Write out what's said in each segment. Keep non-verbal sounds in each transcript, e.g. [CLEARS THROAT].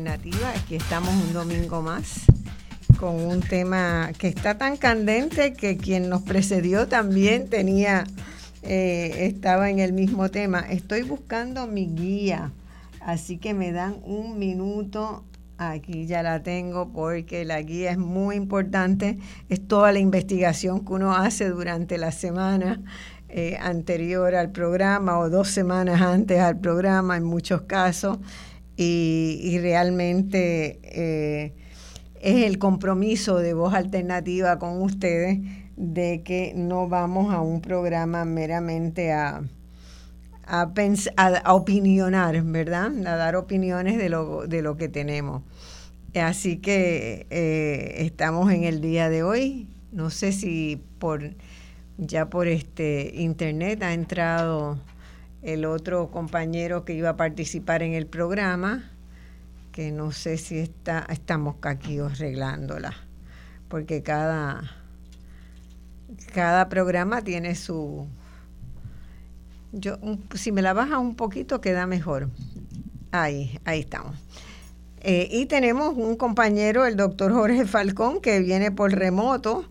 Alternativa. Aquí estamos un domingo más con un tema que está tan candente que quien nos precedió también tenía, eh, estaba en el mismo tema. Estoy buscando mi guía, así que me dan un minuto. Aquí ya la tengo porque la guía es muy importante. Es toda la investigación que uno hace durante la semana eh, anterior al programa o dos semanas antes al programa en muchos casos. Y, realmente eh, es el compromiso de voz alternativa con ustedes de que no vamos a un programa meramente a, a, a, a opinionar, ¿verdad? A dar opiniones de lo, de lo que tenemos. Así que eh, estamos en el día de hoy. No sé si por ya por este internet ha entrado el otro compañero que iba a participar en el programa, que no sé si está, estamos aquí arreglándola, porque cada, cada programa tiene su... Yo, si me la baja un poquito queda mejor. Ahí, ahí estamos. Eh, y tenemos un compañero, el doctor Jorge Falcón, que viene por remoto.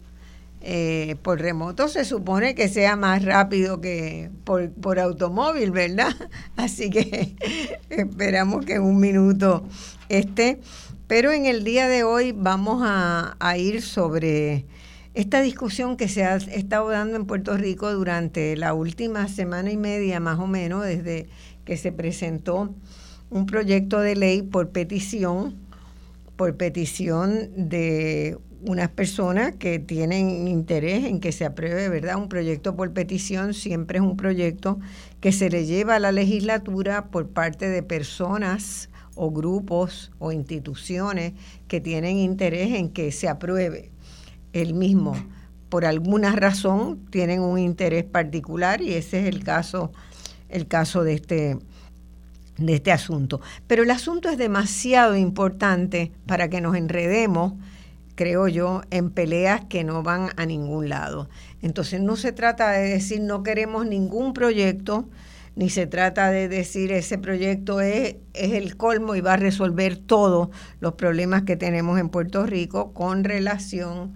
Eh, por remoto se supone que sea más rápido que por, por automóvil, ¿verdad? [LAUGHS] Así que [LAUGHS] esperamos que un minuto esté. Pero en el día de hoy vamos a, a ir sobre esta discusión que se ha estado dando en Puerto Rico durante la última semana y media, más o menos, desde que se presentó un proyecto de ley por petición, por petición de unas personas que tienen interés en que se apruebe, ¿verdad? Un proyecto por petición siempre es un proyecto que se le lleva a la legislatura por parte de personas o grupos o instituciones que tienen interés en que se apruebe el mismo. Por alguna razón tienen un interés particular y ese es el caso, el caso de este, de este asunto. Pero el asunto es demasiado importante para que nos enredemos, creo yo, en peleas que no van a ningún lado. Entonces no se trata de decir no queremos ningún proyecto, ni se trata de decir ese proyecto es, es el colmo y va a resolver todos los problemas que tenemos en Puerto Rico con relación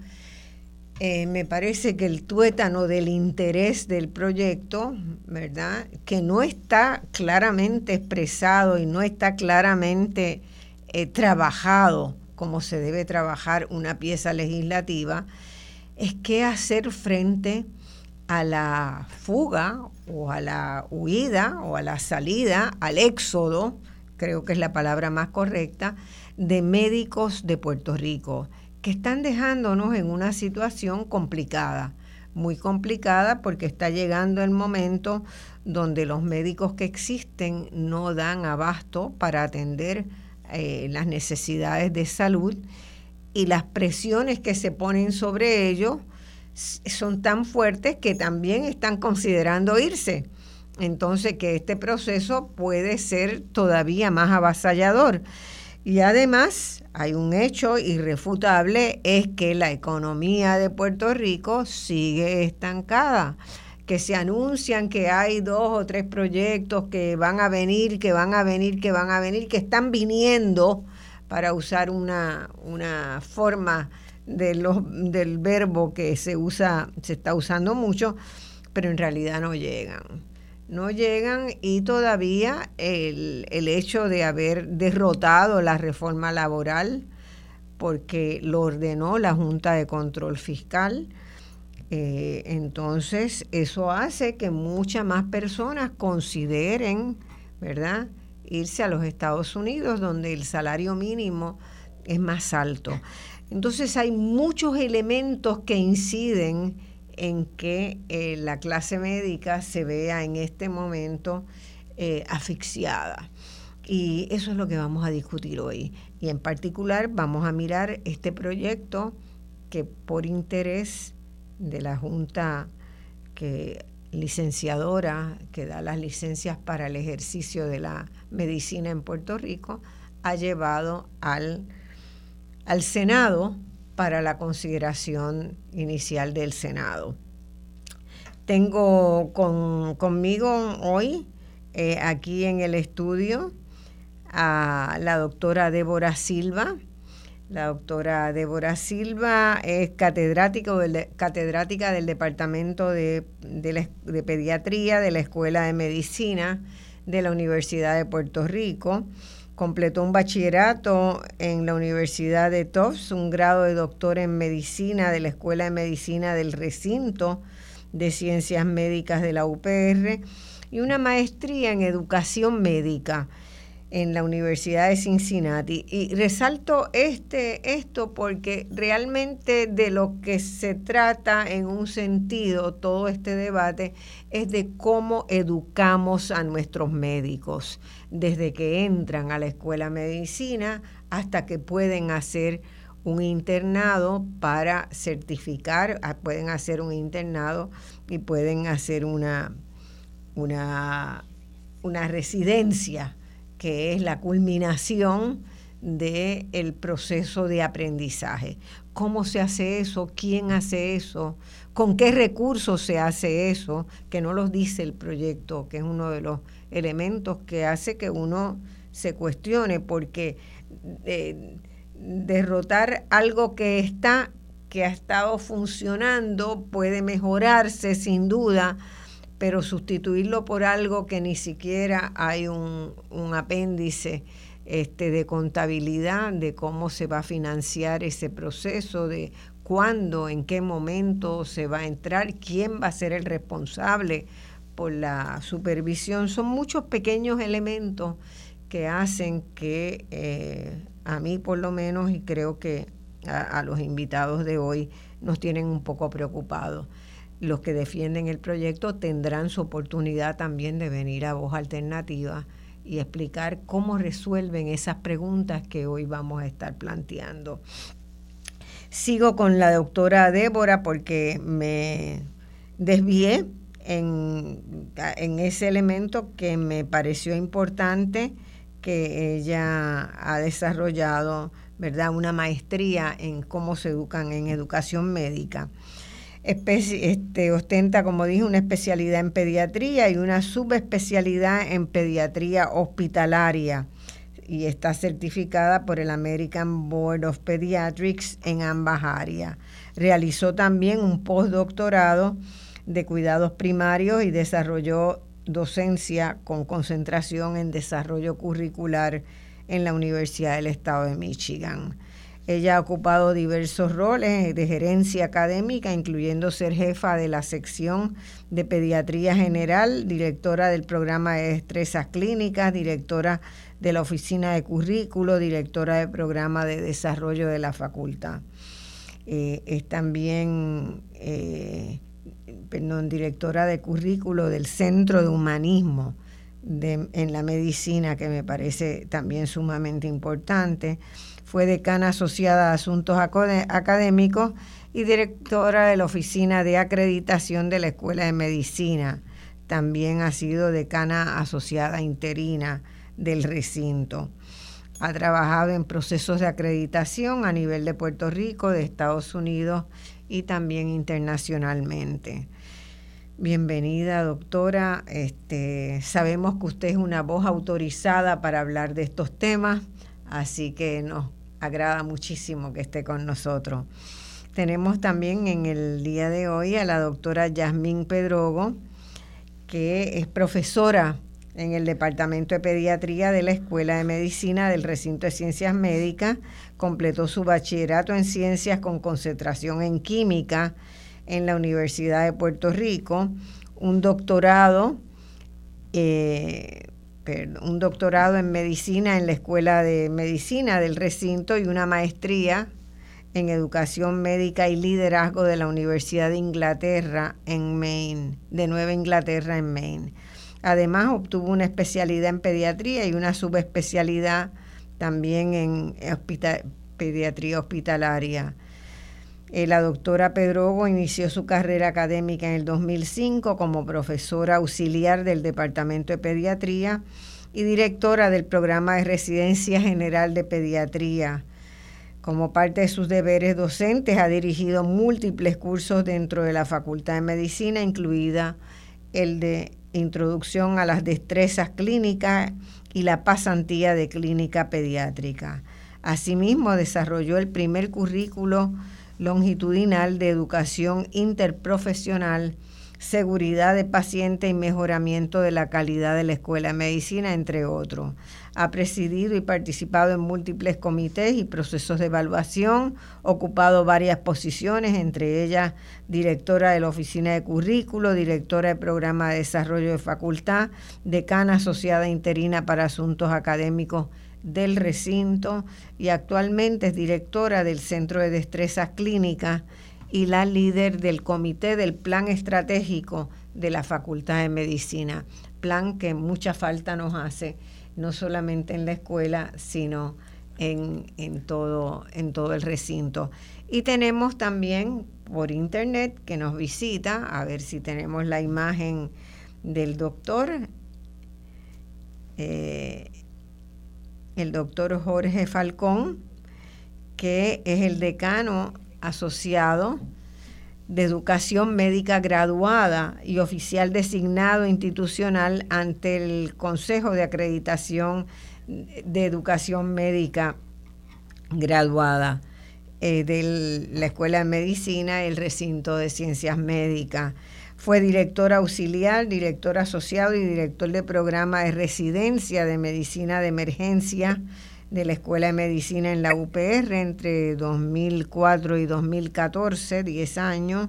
eh, me parece que el tuétano del interés del proyecto, ¿verdad? Que no está claramente expresado y no está claramente eh, trabajado como se debe trabajar una pieza legislativa, es que hacer frente a la fuga o a la huida o a la salida, al éxodo, creo que es la palabra más correcta, de médicos de Puerto Rico que están dejándonos en una situación complicada, muy complicada porque está llegando el momento donde los médicos que existen no dan abasto para atender eh, las necesidades de salud y las presiones que se ponen sobre ellos son tan fuertes que también están considerando irse. Entonces que este proceso puede ser todavía más avasallador. Y además hay un hecho irrefutable, es que la economía de Puerto Rico sigue estancada, que se anuncian que hay dos o tres proyectos que van a venir, que van a venir, que van a venir, que están viniendo, para usar una, una forma de los, del verbo que se usa, se está usando mucho, pero en realidad no llegan. No llegan y todavía el, el, hecho de haber derrotado la reforma laboral, porque lo ordenó la Junta de Control Fiscal, eh, entonces eso hace que muchas más personas consideren, ¿verdad?, irse a los Estados Unidos, donde el salario mínimo es más alto. Entonces hay muchos elementos que inciden en que eh, la clase médica se vea en este momento eh, asfixiada. Y eso es lo que vamos a discutir hoy. Y en particular vamos a mirar este proyecto que por interés de la Junta que licenciadora que da las licencias para el ejercicio de la medicina en Puerto Rico ha llevado al, al Senado para la consideración inicial del Senado. Tengo conmigo hoy eh, aquí en el estudio a la doctora Débora Silva. La doctora Débora Silva es catedrática del, Departamento de, de Pediatría de la Escuela de Medicina de la Universidad de Puerto Rico. Completó un bachillerato en la Universidad de Tufts, un grado de doctor en medicina de la Escuela de Medicina del Recinto de Ciencias Médicas de la UPR y una maestría en educación médica en la Universidad de Cincinnati. Y resalto este, esto porque realmente de lo que se trata en un sentido todo este debate es de cómo educamos a nuestros médicos, desde que entran a la escuela de medicina hasta que pueden hacer un internado para certificar, ah, pueden hacer un internado y pueden hacer una, una, una residencia que es la culminación del el proceso de aprendizaje. ¿Cómo se hace eso? ¿Quién hace eso? ¿Con qué recursos se hace eso? Que no los dice el proyecto, que es uno de los elementos que hace que uno se cuestione, porque eh, derrotar algo que está, que ha estado funcionando, puede mejorarse sin duda, pero sustituirlo por algo que ni siquiera hay un, apéndice este, de contabilidad de cómo se va a financiar ese proceso, de cuándo, en qué momento se va a entrar, quién va a ser el responsable por la supervisión. Son muchos pequeños elementos que hacen que eh, a mí por lo menos y creo que a los invitados de hoy nos tienen un poco preocupados los que defienden el proyecto tendrán su oportunidad también de venir a voz alternativa y explicar cómo resuelven esas preguntas que hoy vamos a estar planteando. Sigo con la doctora Débora porque me desvié en, en ese elemento que me pareció importante que ella ha desarrollado, ¿verdad? Una maestría en cómo se educan en educación médica este, ostenta, como dije, una especialidad en pediatría y una subespecialidad en pediatría hospitalaria y está certificada por el American Board of Pediatrics en ambas áreas. Realizó también un postdoctorado de cuidados primarios y desarrolló docencia con concentración en desarrollo curricular en la Universidad del Estado de Michigan. Ella ha ocupado diversos roles de gerencia académica, incluyendo ser jefa de la sección de pediatría general, directora del programa de destrezas clínicas, directora de la oficina de currículo, directora del programa de desarrollo de la facultad. Eh, es también eh, directora de currículo del Centro de Humanismo en la Medicina, que me parece también sumamente importante fue decana asociada a Asuntos Académicos y directora de la Oficina de Acreditación de la Escuela de Medicina. También ha sido decana asociada interina del recinto. Ha trabajado en procesos de acreditación a nivel de Puerto Rico, de Estados Unidos y también internacionalmente. Bienvenida, doctora. Este, sabemos que usted es una voz autorizada para hablar de estos temas, así que nos agrada muchísimo que esté con nosotros. Tenemos también en el día de hoy a la doctora Yasmín Pedrogo, que es profesora en el Departamento de Pediatría de la Escuela de Medicina del Recinto de Ciencias Médicas. Completó su bachillerato en Ciencias con concentración en Química en la Universidad de Puerto Rico, un doctorado eh, un doctorado en medicina en la Escuela de Medicina del recinto y una maestría en educación médica y liderazgo de la Universidad de Inglaterra en Maine, de Nueva Inglaterra en Maine. Además, obtuvo una especialidad en pediatría y una subespecialidad también en pediatría hospitalaria. Eh, la doctora Pedrogo inició su carrera académica en el 2005 como profesora auxiliar del Departamento de Pediatría y directora del programa de Residencia General de Pediatría. Como parte de sus deberes docentes, ha dirigido múltiples cursos dentro de la Facultad de Medicina, incluida el de Introducción a las Destrezas Clínicas y la pasantía de clínica pediátrica. Asimismo, desarrolló el primer currículo longitudinal de educación interprofesional, seguridad de paciente y mejoramiento de la calidad de la escuela de medicina, entre otros. Ha presidido y participado en múltiples comités y procesos de evaluación, ocupado varias posiciones, entre ellas directora de la Oficina de Currículo, directora de Programa de Desarrollo de Facultad, decana asociada interina para asuntos académicos del recinto y actualmente es directora del Centro de Destrezas Clínicas y la líder del Comité del Plan Estratégico de la Facultad de Medicina, plan que mucha falta nos hace no solamente en la escuela, sino en, todo, en todo el recinto. Y tenemos también por internet que nos visita, a ver si tenemos la imagen del doctor, eh, el doctor Jorge Falcón, que es el decano asociado de Educación Médica Graduada y oficial designado institucional ante el Consejo de Acreditación de Educación Médica Graduada eh, de la Escuela de Medicina y el Recinto de Ciencias Médicas. Fue director auxiliar, director asociado y director de programa de residencia de medicina de emergencia de la Escuela de Medicina en la UPR entre 2004 y 2014, 10 años.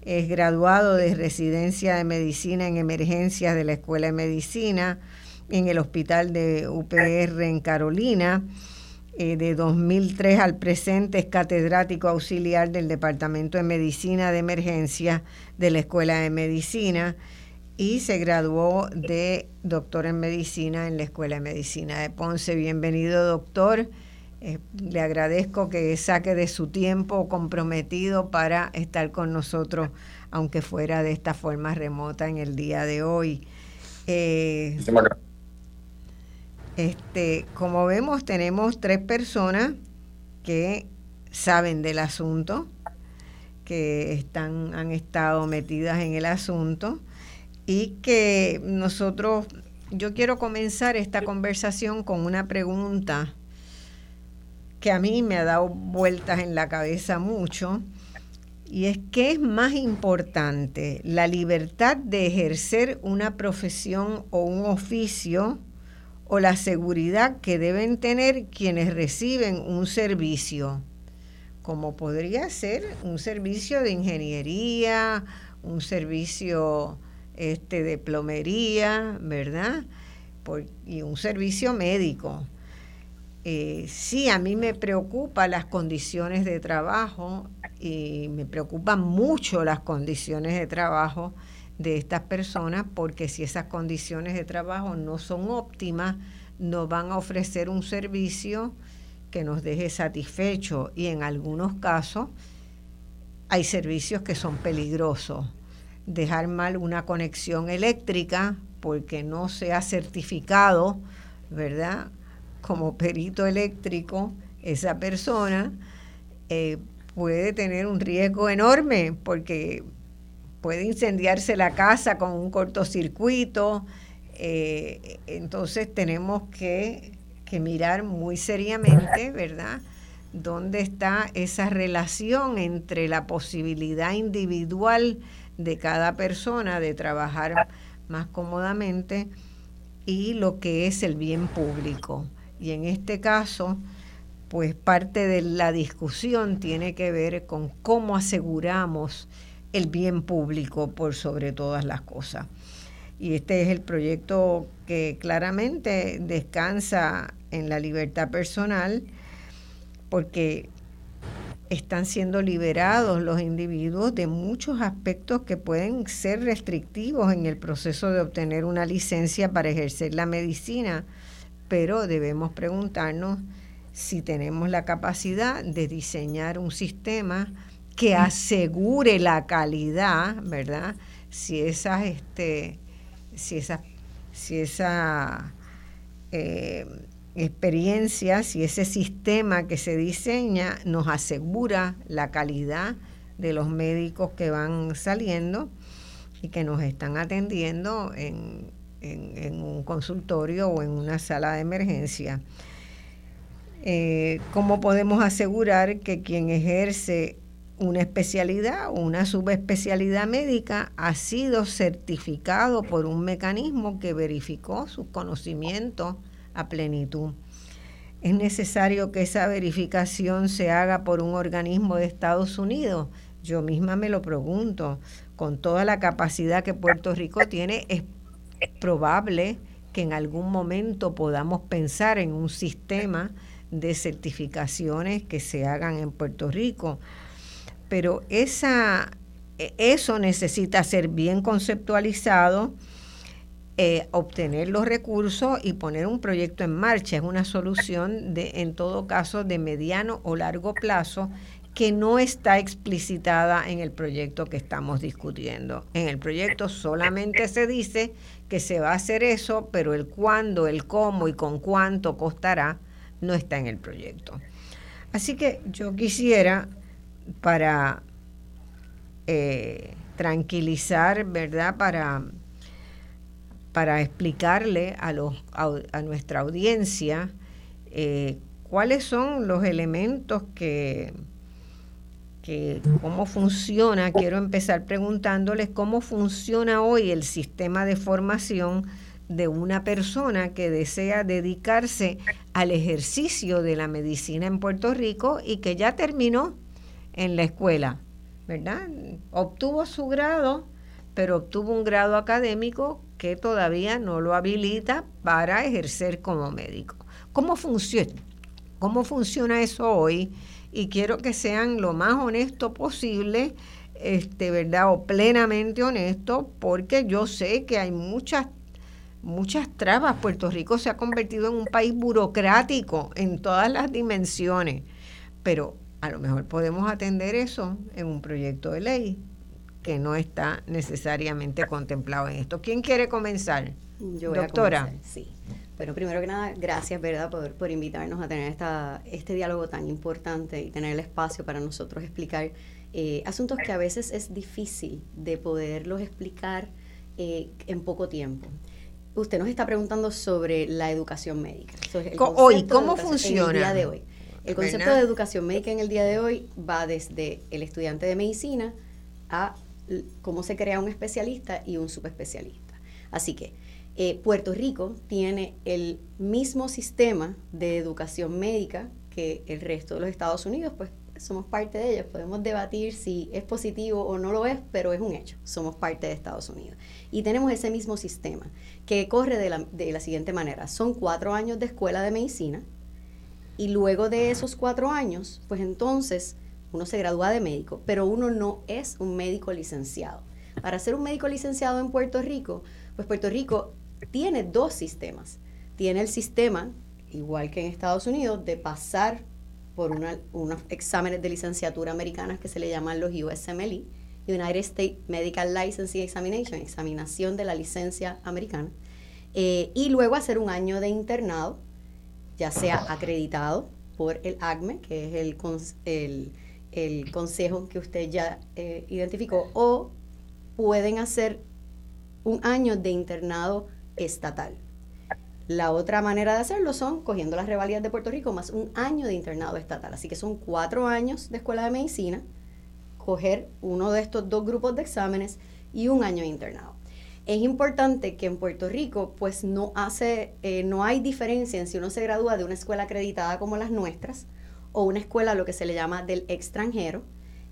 Es graduado de residencia de medicina en emergencias de la Escuela de Medicina en el Hospital de UPR en Carolina. Eh, de 2003 al presente es catedrático auxiliar del Departamento de Medicina de Emergencia de la Escuela de Medicina y se graduó de doctor en medicina en la Escuela de Medicina de Ponce. Bienvenido, doctor. Eh, le agradezco que saque de su tiempo comprometido para estar con nosotros, aunque fuera de esta forma remota en el día de hoy. Eh, este, como vemos, tenemos tres personas que saben del asunto, que están, han estado metidas en el asunto y que nosotros, yo quiero comenzar esta conversación con una pregunta que a mí me ha dado vueltas en la cabeza mucho, y es qué es más importante, la libertad de ejercer una profesión o un oficio o la seguridad que deben tener quienes reciben un servicio, como podría ser un servicio de ingeniería, un servicio este, de plomería, ¿verdad? y un servicio médico. Eh, sí, a mí me preocupan las condiciones de trabajo y me preocupan mucho las condiciones de trabajo de estas personas porque si esas condiciones de trabajo no son óptimas, no van a ofrecer un servicio que nos deje satisfecho y en algunos casos hay servicios que son peligrosos dejar mal una conexión eléctrica porque no se ha certificado, ¿verdad? Como perito eléctrico, esa persona eh, puede tener un riesgo enorme porque puede incendiarse la casa con un cortocircuito. Eh, entonces tenemos que, que mirar muy seriamente, ¿verdad? ¿Dónde está esa relación entre la posibilidad individual de cada persona de trabajar más cómodamente y lo que es el bien público. Y en este caso, pues parte de la discusión tiene que ver con cómo aseguramos el bien público por sobre todas las cosas. Y este es el proyecto que claramente descansa en la libertad personal, porque están siendo liberados los individuos de muchos aspectos que pueden ser restrictivos en el proceso de obtener una licencia para ejercer la medicina, pero debemos preguntarnos si tenemos la capacidad de diseñar un sistema que asegure la calidad, ¿verdad? Si esas, este, si esa, si esa eh, experiencia, si ese sistema que se diseña nos asegura la calidad de los médicos que van saliendo y que nos están atendiendo en, en, un consultorio o en una sala de emergencia. Eh, ¿Cómo podemos asegurar que quien ejerce una especialidad o una subespecialidad médica ha sido certificado por un mecanismo que verificó sus conocimientos a plenitud? ¿Es necesario que esa verificación se haga por un organismo de Estados Unidos? Yo misma me lo pregunto. Con toda la capacidad que Puerto Rico tiene, es probable que en algún momento podamos pensar en un sistema de certificaciones que se hagan en Puerto Rico. Pero esa, e, eso necesita ser bien conceptualizado, eh, obtener los recursos y poner un proyecto en marcha. Es una solución de, en todo caso, de mediano o largo plazo que no está explicitada en el proyecto que estamos discutiendo. En el proyecto solamente se dice que se va a hacer eso, pero el cuándo, el cómo y con cuánto costará no está en el proyecto. Así que yo quisiera, para eh, tranquilizar, ¿verdad? Para, para explicarle a, los, a, nuestra audiencia eh, cuáles son los elementos que que cómo funciona, quiero empezar preguntándoles cómo funciona hoy el sistema de formación de una persona que desea dedicarse al ejercicio de la medicina en Puerto Rico y que ya terminó en la escuela, ¿verdad? Obtuvo su grado, pero obtuvo un grado académico que todavía no lo habilita para ejercer como médico. ¿Cómo funciona? ¿Cómo funciona eso hoy? y quiero que sean lo más honesto posible, este, ¿verdad? O plenamente honesto, porque yo sé que hay muchas muchas trabas. Puerto Rico se ha convertido en un país burocrático en todas las dimensiones, pero a lo mejor podemos atender eso en un proyecto de ley que no está necesariamente contemplado en esto. ¿Quién quiere comenzar? Yo Doctora. sí. Bueno, primero que nada, gracias, ¿verdad?, por, por invitarnos a tener esta, este diálogo tan importante y tener el espacio para nosotros explicar eh, asuntos que a veces es difícil de poderlos explicar eh, en poco tiempo. Usted nos está preguntando sobre la educación médica. hoy, ¿cómo funciona? el día de hoy. El concepto de educación médica en el día de hoy va desde el estudiante de medicina a cómo se crea un especialista y un subespecialista. Así que eh, Puerto Rico tiene el mismo sistema de educación médica que el resto de los Estados Unidos, pues somos parte de ellos. Podemos debatir si es positivo o no lo es, pero es un hecho. Somos parte de Estados Unidos. Y tenemos ese mismo sistema que corre de la, de la siguiente manera. Son cuatro años de escuela de medicina y luego de esos cuatro años, pues entonces uno se gradúa de médico, pero uno no es un médico licenciado. Para ser un médico licenciado en Puerto Rico, pues Puerto Rico tiene dos sistemas. Tiene el sistema, igual que en Estados Unidos, de pasar por unos exámenes de licenciatura americanas que se le llaman los USMLE, United States Medical Licensing Examination, examinación de la licencia americana, eh, y luego hacer un año de internado, ya sea acreditado por el ACME, que es el, el, consejo que usted ya eh, identificó, o pueden hacer un año de internado estatal. La otra manera de hacerlo son cogiendo las revalías de Puerto Rico más un año de internado estatal. Así que son cuatro años de escuela de medicina, coger uno de estos dos grupos de exámenes y un año de internado. Es importante que en Puerto Rico, pues no hace, eh, no hay diferencia en si uno se gradúa de una escuela acreditada como las nuestras o una escuela lo que se le llama del extranjero,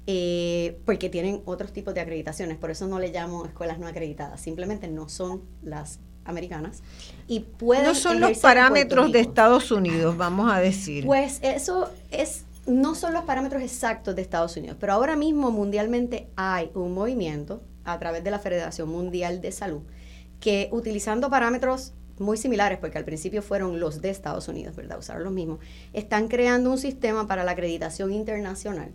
eh, porque tienen otros tipos de acreditaciones. Por eso no le llamo escuelas no acreditadas. Simplemente no son las americanas y pueden no son los parámetros de Estados Unidos vamos a decir pues eso es no son los parámetros exactos de Estados Unidos pero ahora mismo mundialmente hay un movimiento a través de la Federación Mundial de Salud que utilizando parámetros muy similares, porque al principio fueron los de Estados Unidos, ¿verdad? Usaron los mismos, están creando un sistema para la acreditación internacional.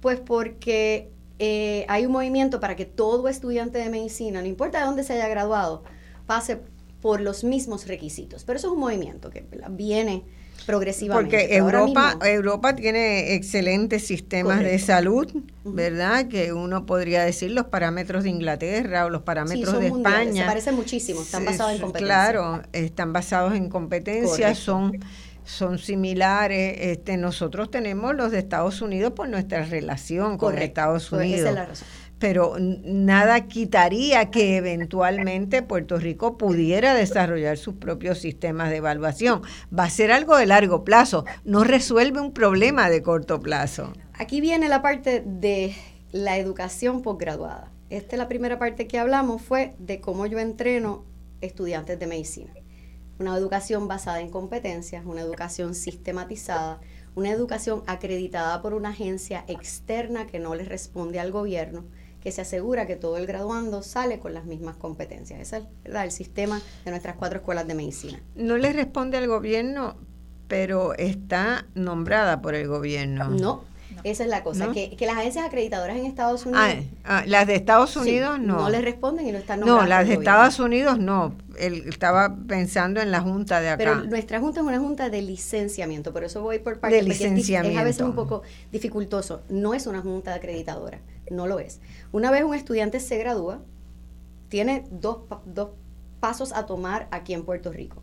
Pues porque eh, hay un movimiento para que todo estudiante de medicina, no importa de dónde se haya graduado, pase por los mismos requisitos. Pero eso es un movimiento que viene progresivamente. Porque Europa, Europa tiene excelentes sistemas de salud, ¿verdad? Que uno podría decir los parámetros de Inglaterra o los parámetros de España. Se parecen muchísimo, están basados en competencias. Claro, están basados en competencias, son son similares. Este, nosotros tenemos los de Estados Unidos por nuestra relación con Estados Unidos. Esa es la razón pero nada quitaría que eventualmente Puerto Rico pudiera desarrollar sus propios sistemas de evaluación. Va a ser algo de largo plazo, no resuelve un problema de corto plazo. Aquí viene la parte de la educación posgraduada. Esta es la primera parte que hablamos fue de cómo yo entreno estudiantes de medicina. Una educación basada en competencias, una educación sistematizada, una educación acreditada por una agencia externa que no le responde al gobierno que se asegura que todo el graduando sale con las mismas competencias. Ese es el sistema de nuestras cuatro escuelas de medicina. No le responde al gobierno, pero está nombrada por el gobierno. No, esa es la cosa, que, las agencias acreditadoras en Estados Unidos... Ah, ah, las de Estados Unidos no. No le responden y no están nombradas. No, las de Estados Unidos no. Él estaba pensando en la junta de acá. Pero nuestra junta es una junta de licenciamiento, por eso voy por parte. De licenciamiento. Es, a veces un poco dificultoso. No es una junta de acreditadora, no lo es. Una vez un estudiante se gradúa, tiene dos, dos pasos a tomar aquí en Puerto Rico.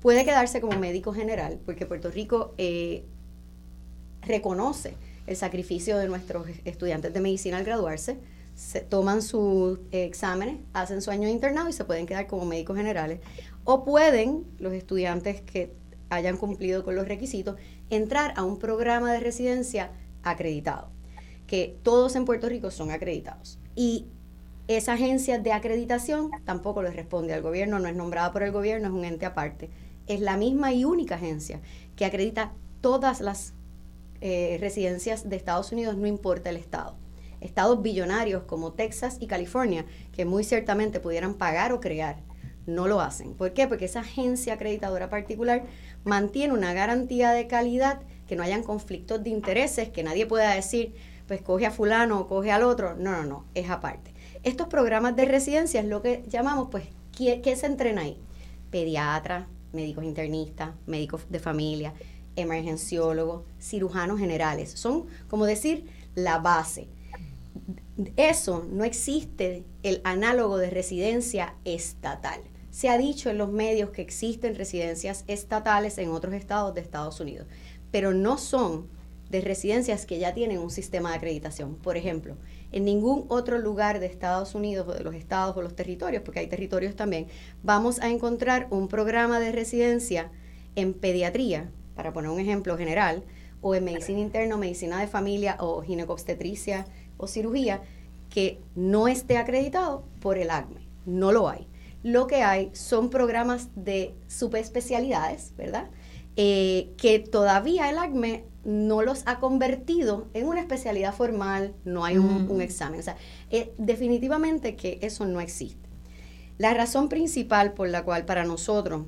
Puede quedarse como médico general, porque Puerto Rico eh, reconoce el sacrificio de nuestros estudiantes de medicina al graduarse, se toman sus exámenes, hacen su año de internado y se pueden quedar como médicos generales. O pueden los estudiantes que hayan cumplido con los requisitos entrar a un programa de residencia acreditado, que todos en Puerto Rico son acreditados. Y esa agencia de acreditación tampoco le responde al gobierno, no es nombrada por el gobierno, es un ente aparte. Es la misma y única agencia que acredita todas las eh, residencias de Estados Unidos, no importa el estado. Estados billonarios como Texas y California, que muy ciertamente pudieran pagar o crear, no lo hacen. ¿Por qué? Porque esa agencia acreditadora particular mantiene una garantía de calidad, que no hayan conflictos de intereses, que nadie pueda decir, pues coge a fulano o coge al otro. No, no, no, es aparte. Estos programas de residencia es lo que llamamos, pues, ¿qué, qué se entrena ahí? Pediatras, médicos internistas, médicos de familia, emergenciólogos, cirujanos generales. Son, como decir, la base. Eso no existe el análogo de residencia estatal. Se ha dicho en los medios que existen residencias estatales en otros estados de Estados Unidos, pero no son de residencias que ya tienen un sistema de acreditación. Por ejemplo, en ningún otro lugar de Estados Unidos o de los estados o los territorios, porque hay territorios también, vamos a encontrar un programa de residencia en pediatría para poner un ejemplo general, o en medicina interna, medicina de familia, o ginecobstetricia o cirugía, que no esté acreditado por el ACME. No lo hay. Lo que hay son programas de subespecialidades, ¿verdad? Eh, que todavía el ACME no los ha convertido en una especialidad formal, no hay un, examen. O sea, eh, definitivamente que eso no existe. La razón principal por la cual para nosotros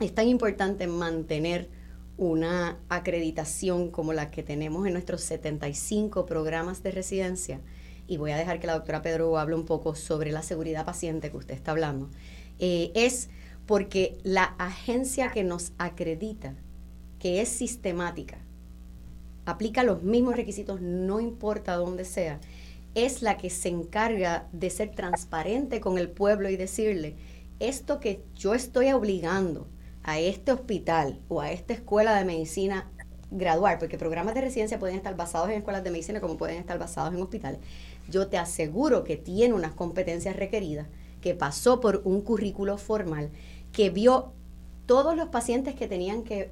es tan importante mantener una acreditación como la que tenemos en nuestros 75 programas de residencia, y voy a dejar que la doctora Pedro hable un poco sobre la seguridad paciente que usted está hablando, eh, es porque la agencia que nos acredita, que es sistemática, aplica los mismos requisitos, no importa dónde sea, es la que se encarga de ser transparente con el pueblo y decirle, esto que yo estoy obligando a este hospital o a esta escuela de medicina graduar, porque programas de residencia pueden estar basados en escuelas de medicina como pueden estar basados en hospitales, yo te aseguro que tiene unas competencias requeridas, que pasó por un currículo formal, que vio todos los pacientes que tenían que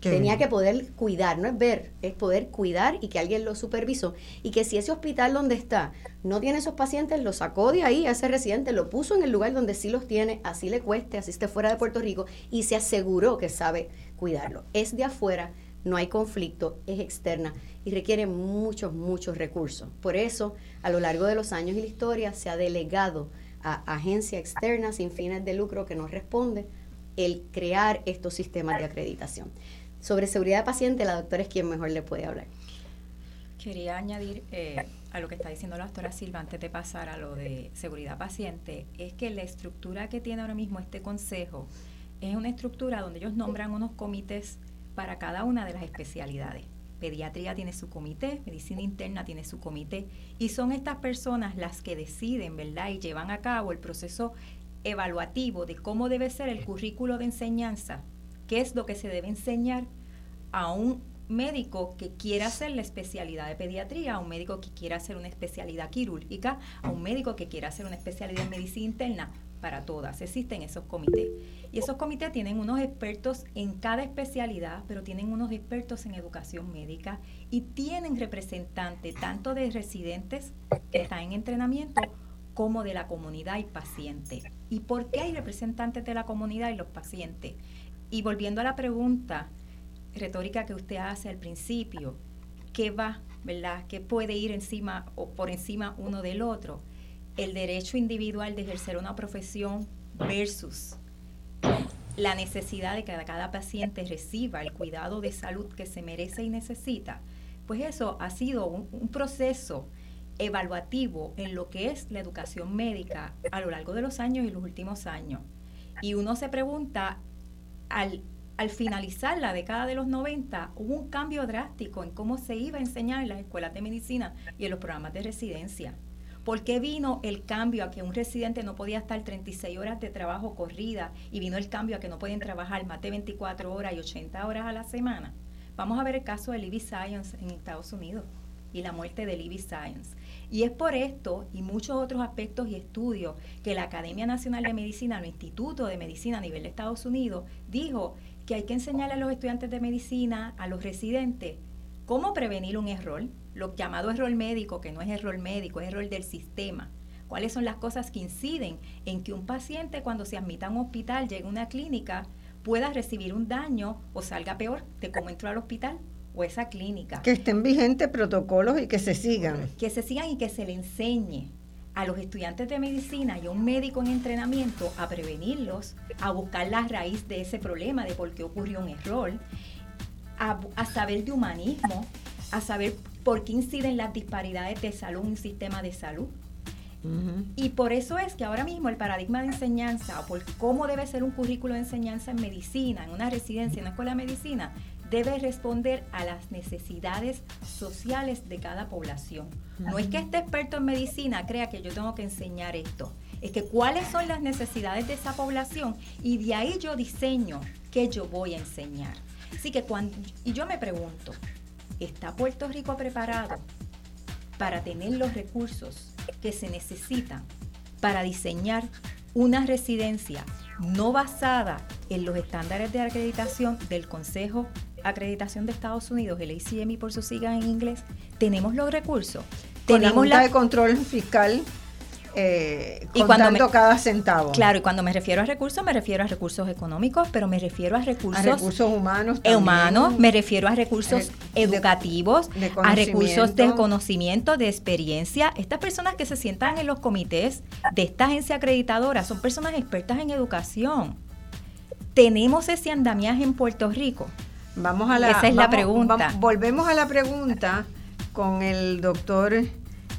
Tenía que poder cuidar, no es ver, es poder cuidar y que alguien lo supervisó. Y que si ese hospital donde está no tiene esos pacientes, lo sacó de ahí a ese residente, lo puso en el lugar donde sí los tiene, así le cueste, así esté fuera de Puerto Rico, y se aseguró que sabe cuidarlo. Es de afuera, no hay conflicto, es externa y requiere muchos, muchos recursos. Por eso, a lo largo de los años y la historia, se ha delegado a agencia externa sin fines de lucro que no responde el crear estos sistemas de acreditación. Sobre seguridad paciente, la doctora es quien mejor le puede hablar. Quería añadir eh, a lo que está diciendo la doctora Silva antes de pasar a lo de seguridad paciente, es que la estructura que tiene ahora mismo este consejo es una estructura donde ellos nombran unos comités para cada una de las especialidades. Pediatría tiene su comité, medicina interna tiene su comité, y son estas personas las que deciden, ¿verdad? Y llevan a cabo el proceso evaluativo de cómo debe ser el currículo de enseñanza, qué es lo que se debe enseñar a un médico que quiera hacer la especialidad de pediatría, a un médico que quiera hacer una especialidad quirúrgica, a un médico que quiera hacer una especialidad en medicina interna, para todas. Existen esos comités. Y esos comités tienen unos expertos en cada especialidad, pero tienen unos expertos en educación médica y tienen representantes tanto de residentes que están en entrenamiento como de la comunidad y pacientes. ¿Y por qué hay representantes de la comunidad y los pacientes? Y volviendo a la pregunta retórica que usted hace al principio, ¿qué va, verdad? ¿Qué puede ir encima o por encima uno del otro? El derecho individual de ejercer una profesión versus la necesidad de que cada paciente reciba el cuidado de salud que se merece y necesita, pues eso ha sido un, proceso evaluativo en lo que es la educación médica a lo largo de los años y los últimos años. Y uno se pregunta, al, al finalizar la década de los 90, hubo un cambio drástico en cómo se iba a enseñar en las escuelas de medicina y en los programas de residencia. ¿Por qué vino el cambio a que un residente no podía estar 36 horas de trabajo corrida y vino el cambio a que no pueden trabajar más de 24 horas y 80 horas a la semana? Vamos a ver el caso de Libby Science en Estados Unidos y la muerte de Libby Science. Y es por esto y muchos otros aspectos y estudios que la Academia Nacional de Medicina, el Instituto de Medicina a nivel de Estados Unidos, dijo que hay que enseñarle a los estudiantes de medicina, a los residentes, cómo prevenir un error, lo llamado error médico, que no es error médico, es error del sistema. ¿Cuáles son las cosas que inciden en que un paciente cuando se admita a un hospital, llegue a una clínica, pueda recibir un daño o salga peor de cómo entró al hospital o esa clínica? Que estén vigentes protocolos y que se sigan. Que se sigan y que se le enseñe a los estudiantes de medicina y a un médico en entrenamiento a prevenirlos, a buscar la raíz de ese problema, de por qué ocurrió un error, a, a saber de humanismo, a saber por qué inciden las disparidades de salud en un sistema de salud. Y por eso es que ahora mismo el paradigma de enseñanza, o por cómo debe ser un currículo de enseñanza en medicina, en una residencia, en una escuela de medicina, debe responder a las necesidades sociales de cada población. No es que este experto en medicina crea que yo tengo que enseñar esto, es que cuáles son las necesidades de esa población y de ahí yo diseño qué yo voy a enseñar. Así que cuando, y yo me pregunto, ¿Está Puerto Rico preparado para tener los recursos que se necesitan para diseñar una residencia no basada en los estándares de acreditación del Consejo Acreditación de Estados Unidos, el ACMI por sus siglas en inglés? ¿Tenemos los recursos? ¿Tenemos la, de Control Fiscal eh, y cuando cada centavo. Claro, y cuando me refiero a recursos, me refiero a recursos económicos, pero me refiero a recursos, recursos humanos. humanos, me refiero a recursos educativos, a recursos de conocimiento, de experiencia. Estas personas que se sientan en los comités de esta agencia acreditadora son personas expertas en educación. ¿Tenemos ese andamiaje en Puerto Rico? Vamos a la, Esa es la pregunta. volvemos a la pregunta con el doctor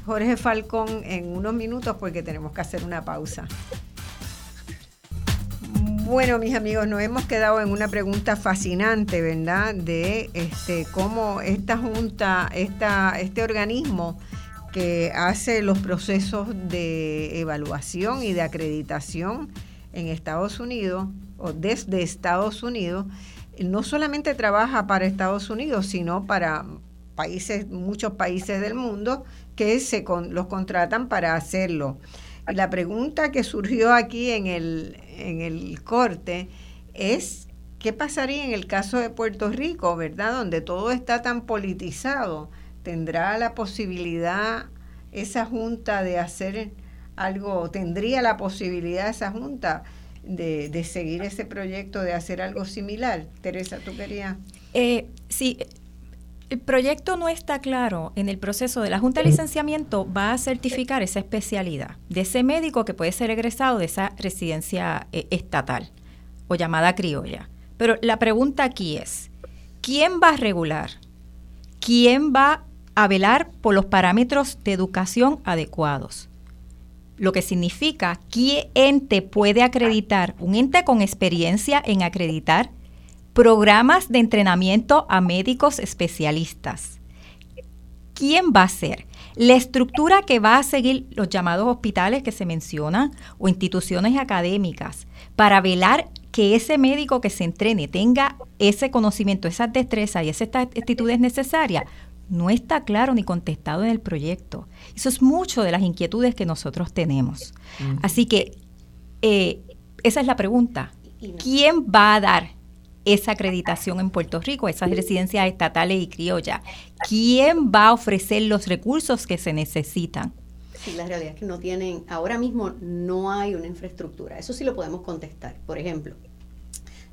Jorge Falcón en unos minutos porque tenemos que hacer una pausa. Bueno, mis amigos, nos hemos quedado en una pregunta fascinante, ¿verdad? De este, cómo esta junta, esta, este organismo que hace los procesos de evaluación y de acreditación en Estados Unidos o desde Estados Unidos, no solamente trabaja para Estados Unidos, sino para países, muchos países del mundo que se los contratan para hacerlo. La pregunta que surgió aquí en el, en el corte es ¿qué pasaría en el caso de Puerto Rico, verdad? Donde todo está tan politizado. ¿Tendrá la posibilidad esa junta de hacer algo, tendría la posibilidad esa junta de, seguir ese proyecto, de hacer algo similar? Teresa, ¿tú querías? Eh, sí, el proyecto no está claro en el proceso de la Junta de Licenciamiento, va a certificar esa especialidad de ese médico que puede ser egresado de esa residencia eh, estatal. o llamada criolla. Pero la pregunta aquí es, ¿quién va a regular? ¿Quién va a velar por los parámetros de educación adecuados? Lo que significa, ¿qué ente puede acreditar? Un ente con experiencia en acreditar programas de entrenamiento a médicos especialistas. ¿Quién va a ser? La estructura que va a seguir los llamados hospitales que se mencionan o instituciones académicas para velar que ese médico que se entrene tenga ese conocimiento, esas destrezas y esas actitudes necesarias, no está claro ni contestado en el proyecto. Eso es mucho de las inquietudes que nosotros tenemos. Así que eh, esa es la pregunta. ¿Quién va a dar esa acreditación en Puerto Rico, esas residencias estatales y criollas? ¿Quién va a ofrecer los recursos que se necesitan? Sí, la realidad es que no tienen, ahora mismo no hay una infraestructura. Eso sí lo podemos contestar. Por ejemplo,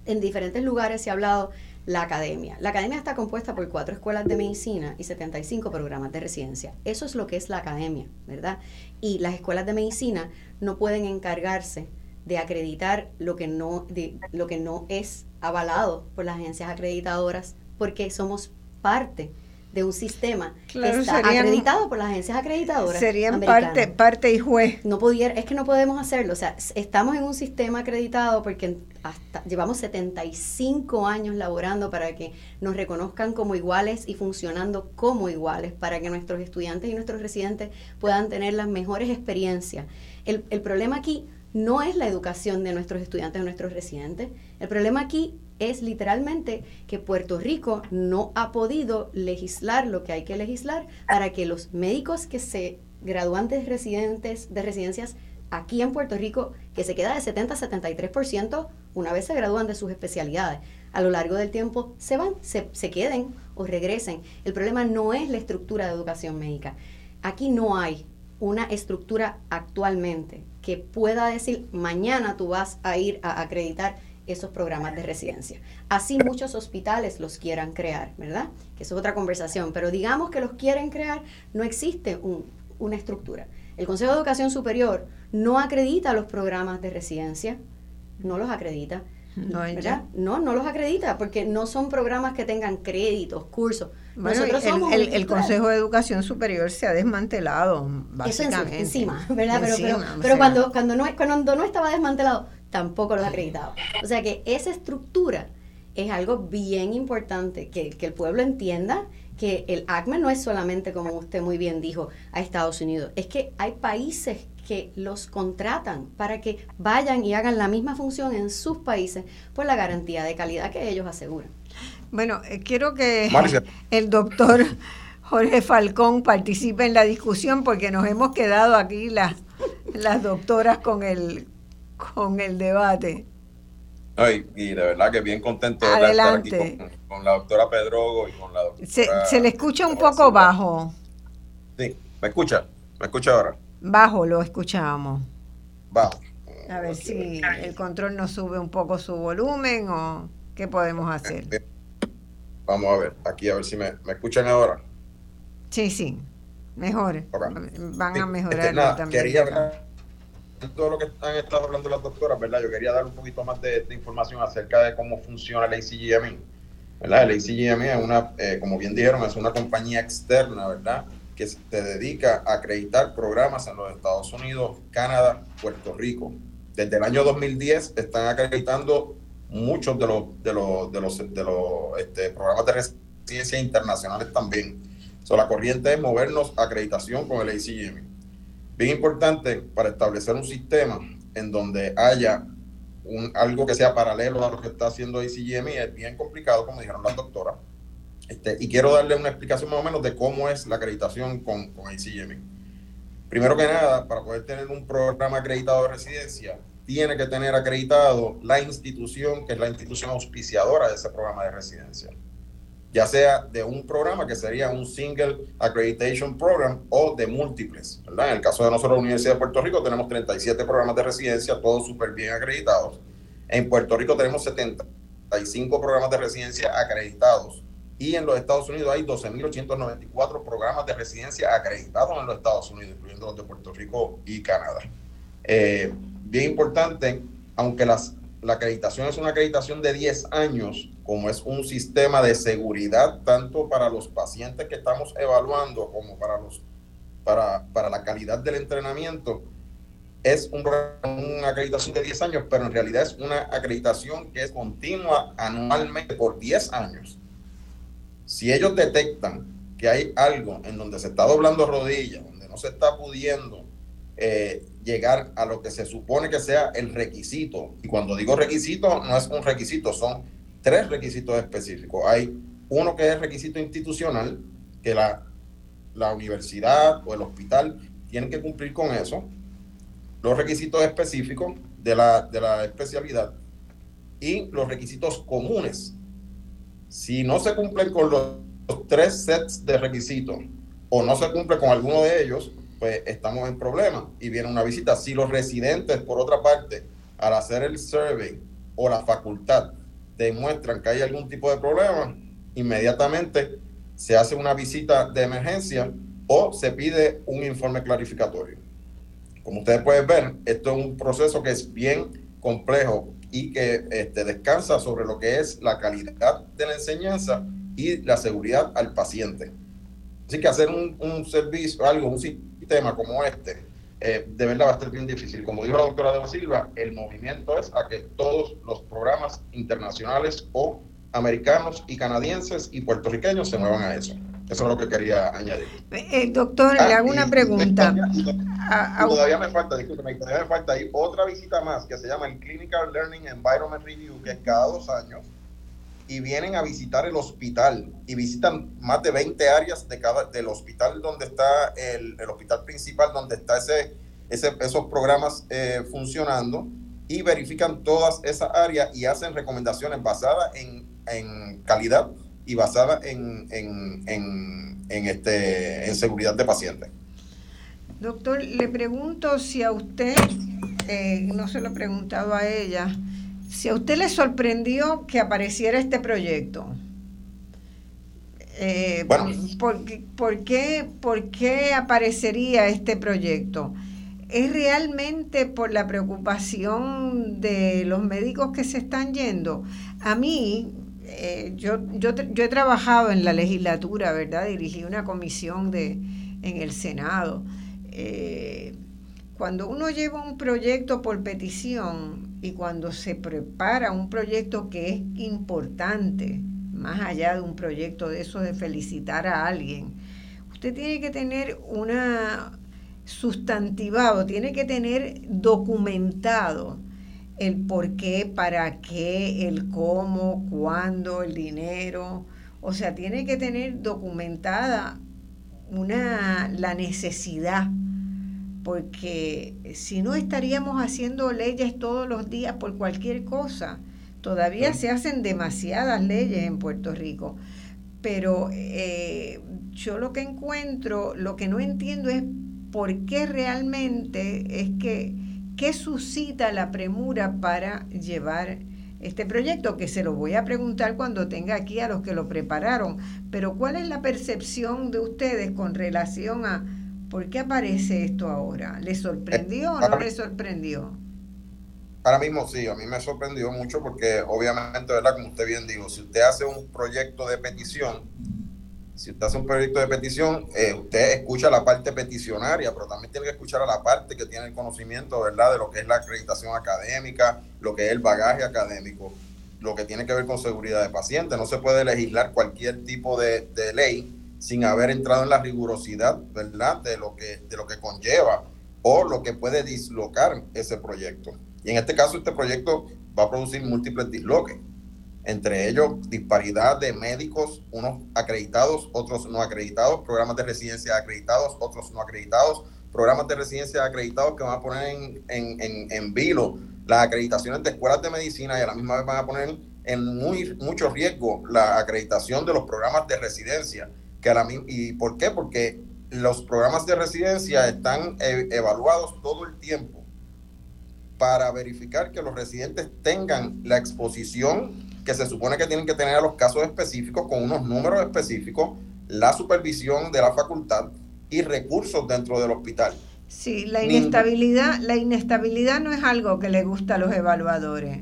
en diferentes lugares se ha hablado la academia. La academia está compuesta por cuatro escuelas de medicina y 75 programas de residencia. Eso es lo que es la academia, ¿verdad? Y las escuelas de medicina no pueden encargarse de acreditar lo que no, de, lo que no es avalado por las agencias acreditadoras porque somos parte de un sistema que está acreditado por las agencias acreditadoras. Serían parte, parte y juez. No pudiera, es que no podemos hacerlo. O sea, estamos en un sistema acreditado porque hasta llevamos 75 años laborando para que nos reconozcan como iguales y funcionando como iguales, para que nuestros estudiantes y nuestros residentes puedan tener las mejores experiencias. El, el problema aquí no es la educación de nuestros estudiantes o nuestros residentes. El problema aquí es literalmente que Puerto Rico no ha podido legislar lo que hay que legislar para que los médicos que se gradúan de residentes de residencias aquí en Puerto Rico, que se queda de 70 a 73%, una vez se gradúan de sus especialidades, a lo largo del tiempo se van, se, se queden o regresen. El problema no es la estructura de educación médica. Aquí no hay una estructura actualmente que pueda decir mañana tú vas a ir a acreditar esos programas de residencia. Así muchos hospitales los quieran crear, ¿verdad? Que eso es otra conversación, pero digamos que los quieren crear, no existe una estructura. El Consejo de Educación Superior no acredita los programas de residencia, no los acredita. No, ¿verdad? no, no los acredita porque no son programas que tengan créditos, cursos. Nosotros el, somos el, Consejo de Educación Superior se ha desmantelado, básicamente. Eso encima, ¿verdad? pero, pero, cuando, cuando, no, cuando no estaba desmantelado, tampoco los acreditado. O sea que esa estructura es algo bien importante, que, que el pueblo entienda que el ACME no es solamente, como usted muy bien dijo, a Estados Unidos, es que hay países que los contratan para que vayan y hagan la misma función en sus países por la garantía de calidad que ellos aseguran. Bueno, eh, quiero que [LAUGHS] el doctor Jorge Falcón participe en la discusión porque nos hemos quedado aquí las, las doctoras con el, con el debate. Ay, y de verdad que bien contento de estar aquí con, la doctora Pedrogo y con la doctora... Se, se le escucha un poco bajo. Sí, ¿me escucha? ¿Me escucha ahora? Bajo, lo escuchamos. Bajo. A ver si el control nos sube un poco su volumen o qué podemos hacer. Vamos a ver, aquí a ver si me, me escuchan ahora. Sí, sí, mejor. Van a mejorar este, también. Quería todo lo que han estado hablando las doctoras, ¿verdad? Yo quería dar un poquito más de, información acerca de cómo funciona el ACGME. ¿verdad? El ACGME es una, eh, como bien dijeron, es una compañía externa, ¿verdad? Que se dedica a acreditar programas en los Estados Unidos, Canadá, Puerto Rico. Desde el año 2010 están acreditando muchos de los, de los, de los, de los este, programas de residencia internacionales también. So, la corriente es movernos a acreditación con el ACGME bien importante para establecer un sistema en donde haya un, algo que sea paralelo a lo que está haciendo ICGMI es bien complicado, como dijeron las doctoras. Este, y quiero darle una explicación más o menos de cómo es la acreditación con, con ICGMI. Primero que nada, para poder tener un programa acreditado de residencia, tiene que tener acreditado la institución que es la institución auspiciadora de ese programa de residencia ya sea de un programa que sería un Single Accreditation Program o de múltiples. En el caso de nosotros, la Universidad de Puerto Rico, tenemos 37 programas de residencia, todos súper bien acreditados. En Puerto Rico tenemos 75 programas de residencia acreditados y en los Estados Unidos hay 12.894 programas de residencia acreditados en los Estados Unidos, incluyendo los de Puerto Rico y Canadá. Eh, bien importante, aunque las la acreditación es una acreditación de 10 años, como es un sistema de seguridad tanto para los pacientes que estamos evaluando como para, los, para, para la calidad del entrenamiento, es un, una acreditación de 10 años, pero en realidad es una acreditación que es continua anualmente por 10 años. Si ellos detectan que hay algo en donde se está doblando rodillas, donde no se está pudiendo eh, llegar a lo que se supone que sea el requisito, y cuando digo requisito, no es un requisito, son tres requisitos específicos. Hay uno que es requisito institucional, que la, la universidad o el hospital tienen que cumplir con eso los requisitos específicos de la, de la especialidad y los requisitos comunes. Si no se cumplen con los, tres sets de requisitos o no se cumple con alguno de ellos, pues estamos en problema y viene una visita. Si los residentes, por otra parte, al hacer el survey o la facultad demuestran que hay algún tipo de problema, inmediatamente se hace una visita de emergencia o se pide un informe clarificatorio. Como ustedes pueden ver, esto es un proceso que es bien complejo y que este, descansa sobre lo que es la calidad de la enseñanza y la seguridad al paciente. Así que hacer un, servicio, algo, un sistema como este, eh, de verdad va a ser bien difícil. Como dijo la doctora de Silva, el movimiento es a que todos los programas internacionales o americanos y canadienses y puertorriqueños se muevan a eso. Eso es lo que quería añadir. Eh, doctor, le ah, hago una pregunta. Ah, ah, todavía, me falta, discúlpeme, todavía me falta ahí otra visita más que se llama el Clinical Learning Environment Review, que es cada dos años, y vienen a visitar el hospital y visitan más de 20 áreas de cada, del hospital donde está el, el hospital principal, donde está ese, ese esos programas eh, funcionando y verifican todas esas áreas y hacen recomendaciones basadas en, en calidad y basada en, este, en seguridad de pacientes. Doctor, le pregunto si a usted, eh, no se lo he preguntado a ella, si a usted le sorprendió que apareciera este proyecto. Eh, ¿por, qué, ¿Por qué aparecería este proyecto? ¿Es realmente por la preocupación de los médicos que se están yendo? A mí, eh, yo, yo, yo, he trabajado en la legislatura, ¿verdad? Dirigí una comisión de, en el Senado. Eh, cuando uno lleva un proyecto por petición y cuando se prepara un proyecto que es importante, más allá de un proyecto de eso de felicitar a alguien, usted tiene que tener una sustantivado, tiene que tener documentado el por qué, para qué, el cómo, cuándo, el dinero. O sea, tiene que tener documentada una, la necesidad, porque si no estaríamos haciendo leyes todos los días por cualquier cosa. Todavía se hacen demasiadas leyes en Puerto Rico, pero eh, yo lo que encuentro, lo que no entiendo es por qué realmente es que ¿Qué suscita la premura para llevar este proyecto? Que se lo voy a preguntar cuando tenga aquí a los que lo prepararon. Pero ¿cuál es la percepción de ustedes con relación a por qué aparece esto ahora? ¿Le sorprendió o no le sorprendió? Ahora mismo sí, a mí me sorprendió mucho porque obviamente, ¿verdad? Como usted bien dijo, si usted hace un proyecto de petición, si usted hace un proyecto de petición, eh, usted escucha la parte peticionaria, pero también tiene que escuchar a la parte que tiene el conocimiento, ¿verdad?, de lo que es la acreditación académica, lo que es el bagaje académico, lo que tiene que ver con seguridad de paciente. No se puede legislar cualquier tipo de, ley sin haber entrado en la rigurosidad, ¿verdad?, de lo, que, de lo que conlleva o lo que puede dislocar ese proyecto. Y en este caso, este proyecto va a producir múltiples disloques entre ellos disparidad de médicos, unos acreditados, otros no acreditados, programas de residencia acreditados, otros no acreditados, programas de residencia acreditados que van a poner en, en, en, vilo las acreditaciones de escuelas de medicina y a la misma vez van a poner en muy, mucho riesgo la acreditación de los programas de residencia. Que ¿Y por qué? Porque los programas de residencia están e, evaluados todo el tiempo para verificar que los residentes tengan la exposición que se supone que tienen que tener a los casos específicos con unos números específicos, la supervisión de la facultad y recursos dentro del hospital. Sí, la inestabilidad, la inestabilidad no es algo que le gusta a los evaluadores.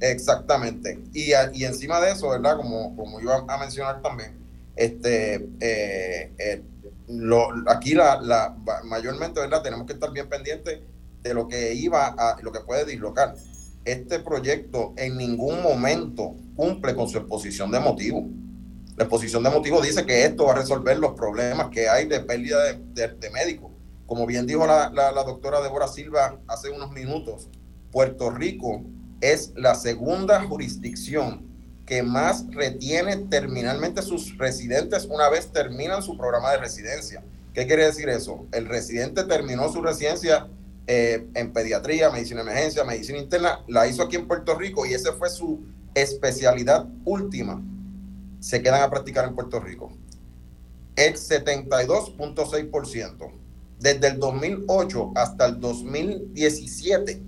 Exactamente. Y, y encima de eso, ¿verdad? Como, como iba a mencionar también, este, eh, eh, lo, aquí la, la, mayormente, ¿verdad? Tenemos que estar bien pendientes de lo que iba a, lo que puede dislocar. Este proyecto en ningún momento cumple con su exposición de motivo. La exposición de motivo dice que esto va a resolver los problemas que hay de pérdida de, de, médicos. Como bien dijo la, la, la doctora Débora Silva hace unos minutos, Puerto Rico es la segunda jurisdicción que más retiene terminalmente sus residentes una vez terminan su programa de residencia. ¿Qué quiere decir eso? El residente terminó su residencia eh, en pediatría, medicina de emergencia, medicina interna, la hizo aquí en Puerto Rico y esa fue su especialidad última. Se quedan a practicar en Puerto Rico. El 72.6%. Desde el 2008 hasta el 2017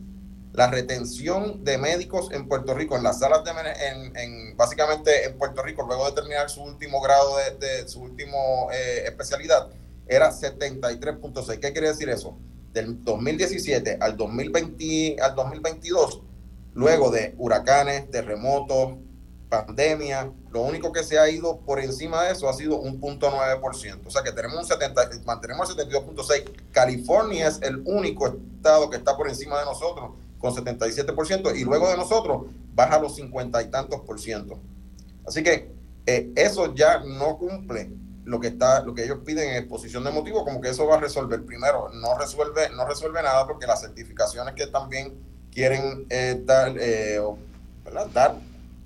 la retención de médicos en Puerto Rico, en las salas de en, en básicamente en Puerto Rico, luego de terminar su último grado de, su último eh, especialidad, era 73.6. ¿Qué quiere decir eso? Del 2017 al 2020 al 2022, luego de huracanes, terremotos, pandemia, lo único que se ha ido por encima de eso ha sido un punto 9%. O sea que tenemos un 70, mantenemos el 72.6. California es el único estado que está por encima de nosotros con 77% y luego de nosotros baja los 50 y tantos por ciento. Así que eh, eso ya no cumple lo que está lo que ellos piden en exposición de motivos como que eso va a resolver primero. No resuelve no resuelve nada porque las certificaciones que también quieren eh, dar, eh, dar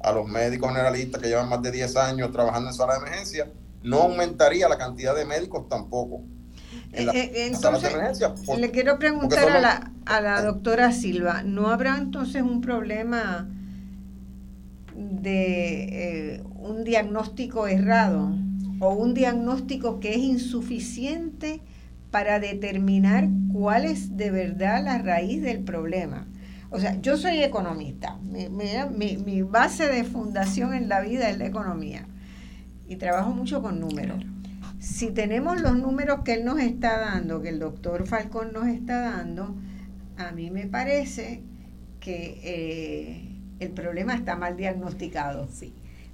a los médicos generalistas que llevan más de 10 años trabajando en sala de emergencia no aumentaría la cantidad de médicos tampoco eh, eh, entonces, le quiero preguntar a la, a la doctora Silva, ¿no habrá entonces un problema de eh, un diagnóstico errado o un diagnóstico que es insuficiente para determinar cuál es de verdad la raíz del problema? O sea, yo soy economista, mi, mi, mi base de fundación en la vida es la economía y trabajo mucho con números si tenemos los números que él nos está dando, que el doctor Falcón nos está dando, a mí me parece que eh, el problema está mal diagnosticado, sí.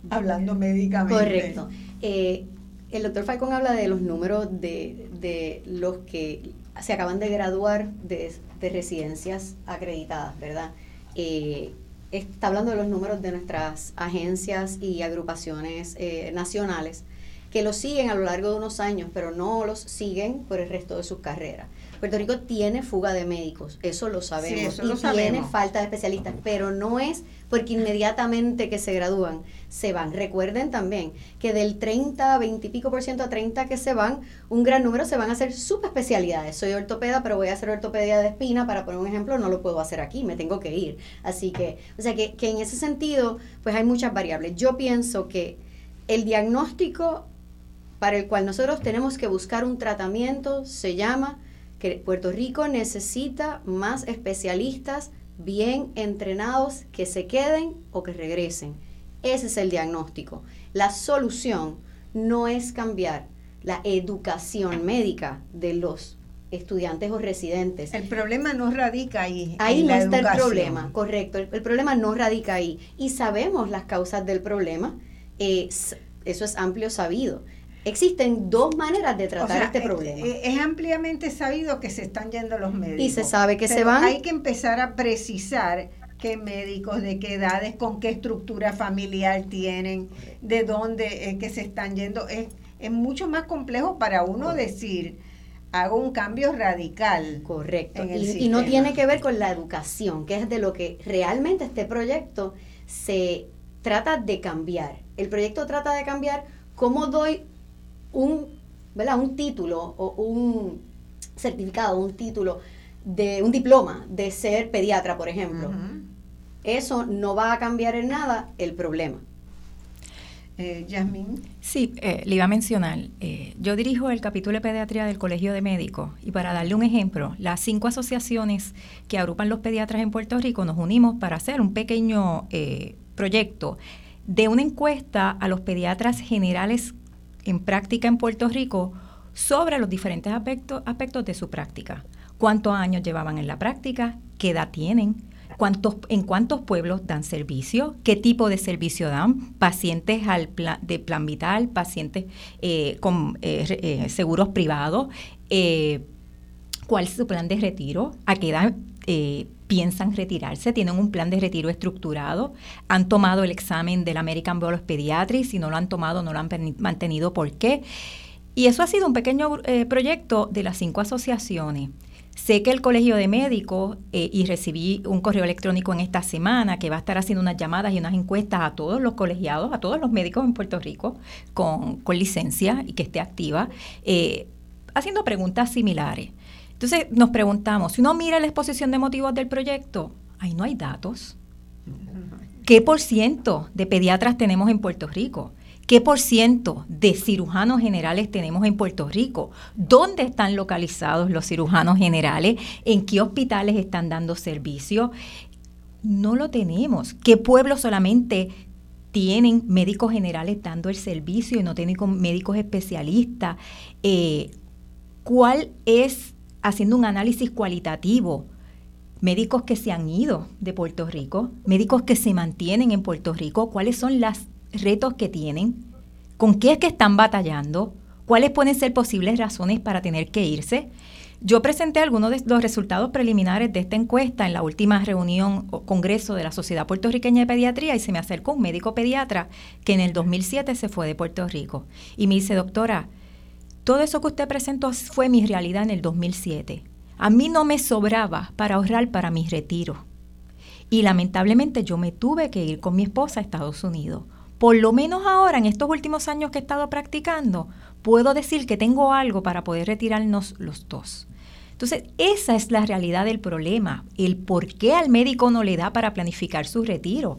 hablando médicamente. Correcto. Eh, el doctor Falcón habla de los números de, los que se acaban de graduar de, residencias acreditadas, ¿verdad? Eh, está hablando de los números de nuestras agencias y agrupaciones nacionales que los siguen a lo largo de unos años, pero no los siguen por el resto de sus carreras. Puerto Rico tiene fuga de médicos, eso lo sabemos, y tiene falta de especialistas, pero no es porque inmediatamente que se gradúan se van. Recuerden también que del 30, 20 y pico por ciento a 30 que se van, un gran número se van a hacer subespecialidades. Soy ortopeda, pero voy a hacer ortopedia de espina, para poner un ejemplo, no lo puedo hacer aquí, me tengo que ir. Así que, o sea que, que en ese sentido, pues hay muchas variables. Yo pienso que el diagnóstico para el cual nosotros tenemos que buscar un tratamiento, se llama que Puerto Rico necesita más especialistas bien entrenados que se queden o que regresen. Ese es el diagnóstico. La solución no es cambiar la educación médica de los estudiantes o residentes. El problema no radica ahí. Ahí no está el problema, correcto. El, problema no radica ahí. Y sabemos las causas del problema. eso es amplio sabido. Existen dos maneras de tratar este problema. Es, ampliamente sabido que se están yendo los médicos. Y se sabe que se van. Hay que empezar a precisar qué médicos, de qué edades, con qué estructura familiar tienen, de dónde es que se están yendo. Es, es mucho más complejo para uno decir, hago un cambio radical. Correcto. y, y no tiene que ver con la educación, que es de lo que realmente este proyecto se trata de cambiar. El proyecto trata de cambiar cómo doy un, ¿verdad? un título o un certificado, un título de un diploma de ser pediatra, por ejemplo. Eso no va a cambiar en nada el problema. Eh, Yasmin. Sí, eh, le iba a mencionar. Eh, yo dirijo el capítulo de pediatría del Colegio de Médicos y para darle un ejemplo, las cinco asociaciones que agrupan los pediatras en Puerto Rico nos unimos para hacer un pequeño eh, proyecto de una encuesta a los pediatras generales en práctica en Puerto Rico sobre los diferentes aspectos, aspectos de su práctica. ¿Cuántos años llevaban en la práctica? ¿Qué edad tienen? cuántos, en cuántos pueblos dan servicio, qué tipo de servicio dan, pacientes al de plan vital, pacientes eh, con eh, eh, seguros privados, cuál es su plan de retiro, a qué edad piensan retirarse, tienen un plan de retiro estructurado, han tomado el examen del American Board of Pediatrics, si no lo han tomado, no lo han mantenido, ¿por qué? Y eso ha sido un pequeño proyecto de las cinco asociaciones. Sé que el Colegio de Médicos, eh, y recibí un correo electrónico en esta semana que va a estar haciendo unas llamadas y unas encuestas a todos los colegiados, a todos los médicos en Puerto Rico con, con licencia y que esté activa, eh, haciendo preguntas similares. Entonces nos preguntamos, si uno mira la exposición de motivos del proyecto, ahí no hay datos. ¿Qué por ciento de pediatras tenemos en Puerto Rico? ¿Qué por ciento de cirujanos generales tenemos en Puerto Rico? ¿Dónde están localizados los cirujanos generales? ¿En qué hospitales están dando servicio? No lo tenemos. ¿Qué pueblos solamente tienen médicos generales dando el servicio y no tienen médicos especialistas? Eh, ¿Cuál es, haciendo un análisis cualitativo, médicos que se han ido de Puerto Rico, médicos que se mantienen en Puerto Rico, cuáles son los retos que tienen, con qué es que están batallando, cuáles pueden ser posibles razones para tener que irse. Yo presenté algunos de los resultados preliminares de esta encuesta en la última reunión o congreso de la Sociedad Puertorriqueña de Pediatría y se me acercó un médico pediatra que en el 2007 se fue de Puerto Rico. Y me dice, doctora, todo eso que usted presentó fue mi realidad en el 2007. A mí no me sobraba para ahorrar para mi retiro. Y lamentablemente yo me tuve que ir con mi esposa a Estados Unidos. Por lo menos ahora, en estos últimos años que he estado practicando, puedo decir que tengo algo para poder retirarnos los dos. Entonces, esa es la realidad del problema, el por qué al médico no le da para planificar su retiro,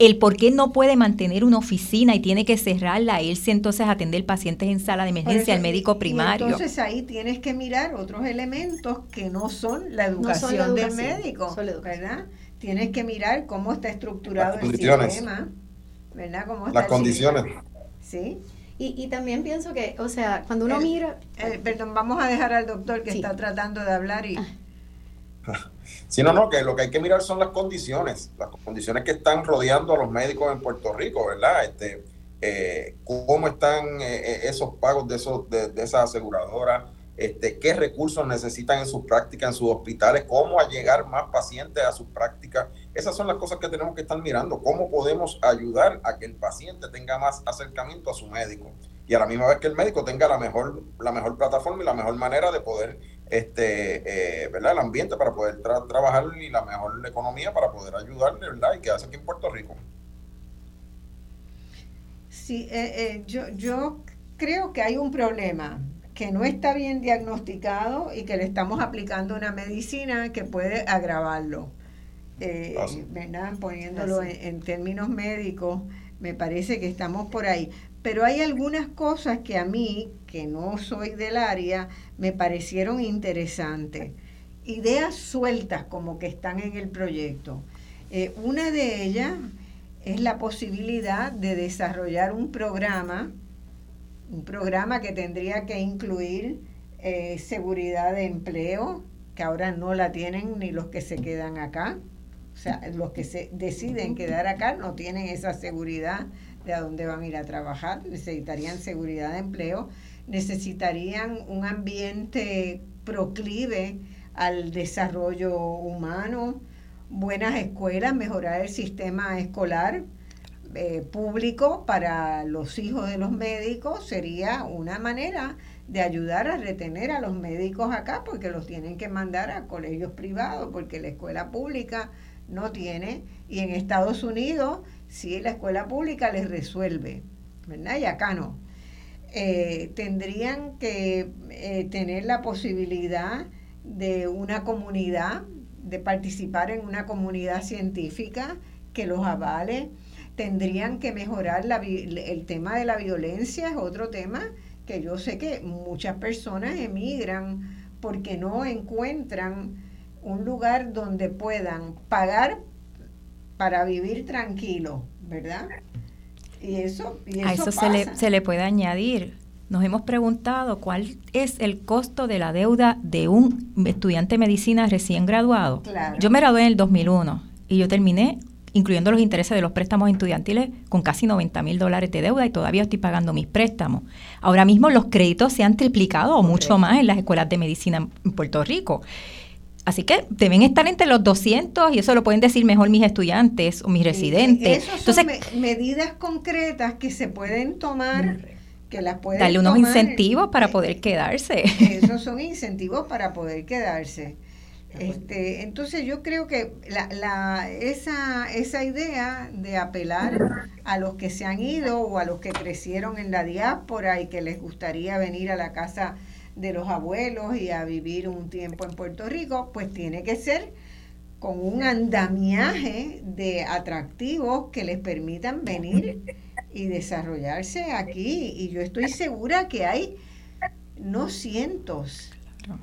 el por qué no puede mantener una oficina y tiene que cerrarla, irse entonces a atender pacientes en sala de emergencia al médico primario. entonces ahí tienes que mirar otros elementos que no son la educación, del médico, ¿verdad? tienes que mirar cómo está estructurado el sistema, ¿verdad? Cómo Las condiciones. Sí. Y, también pienso que, o sea, cuando uno mira... perdón, vamos a dejar al doctor que está tratando de hablar y... Sí, no, no, que lo que hay que mirar son las condiciones, las condiciones que están rodeando a los médicos en Puerto Rico, ¿verdad? Este, eh, cómo están eh, eh, esos pagos de, esos, de, de esas aseguradoras, este, qué recursos necesitan en sus prácticas, en sus hospitales, cómo llegar más pacientes a sus prácticas. Esas son las cosas que tenemos que estar mirando, cómo podemos ayudar a que el paciente tenga más acercamiento a su médico y a la misma vez que el médico tenga la mejor, la mejor plataforma y la mejor manera de poder, este, eh, ¿verdad? El ambiente para poder trabajar y la mejor economía para poder ayudarle, ¿verdad? Y quedarse aquí en Puerto Rico. Sí, eh, eh, yo, yo creo que hay un problema que no está bien diagnosticado y que le estamos aplicando una medicina que puede agravarlo. Eh, ¿verdad? Poniéndolo en, términos médicos, me parece que estamos por ahí. Pero hay algunas cosas que a mí, que no soy del área, me parecieron interesantes. Ideas sueltas como que están en el proyecto. Eh, una de ellas es la posibilidad de desarrollar un programa un programa que tendría que incluir eh, seguridad de empleo, que ahora no la tienen ni los que se quedan acá. O sea, los que se deciden quedar acá no tienen esa seguridad de a dónde van a ir a trabajar, necesitarían seguridad de empleo, necesitarían un ambiente proclive al desarrollo humano, buenas escuelas, mejorar el sistema escolar, eh, público para los hijos de los médicos sería una manera de ayudar a retener a los médicos acá porque los tienen que mandar a colegios privados porque la escuela pública no tiene. Y en Estados Unidos sí la escuela pública les resuelve, ¿verdad? Y acá no. Eh, tendrían que eh, tener la posibilidad de una comunidad, de participar en una comunidad científica que los avale, tendrían que mejorar la, el tema de la violencia, es otro tema que yo sé que muchas personas emigran porque no encuentran un lugar donde puedan pagar para vivir tranquilo, ¿verdad? Y eso, a eso se le, se le puede añadir. Nos hemos preguntado cuál es el costo de la deuda de un estudiante de medicina recién graduado. Yo me gradué en el 2001 y yo terminé incluyendo los intereses de los préstamos estudiantiles, con casi 90 mil dólares de deuda y todavía estoy pagando mis préstamos. Ahora mismo los créditos se han triplicado o mucho más en las escuelas de medicina en Puerto Rico. Así que deben estar entre los 200 y eso lo pueden decir mejor mis estudiantes o mis residentes. Entonces, son medidas concretas que se pueden tomar, que las pueden darle unos incentivos para poder quedarse. Esos son incentivos para poder quedarse. Este, entonces yo creo que la, la, esa, esa idea de apelar a los que se han ido o a los que crecieron en la diáspora y que les gustaría venir a la casa de los abuelos y a vivir un tiempo en Puerto Rico, pues tiene que ser con un andamiaje de atractivos que les permitan venir y desarrollarse aquí. Y yo estoy segura que hay no cientos,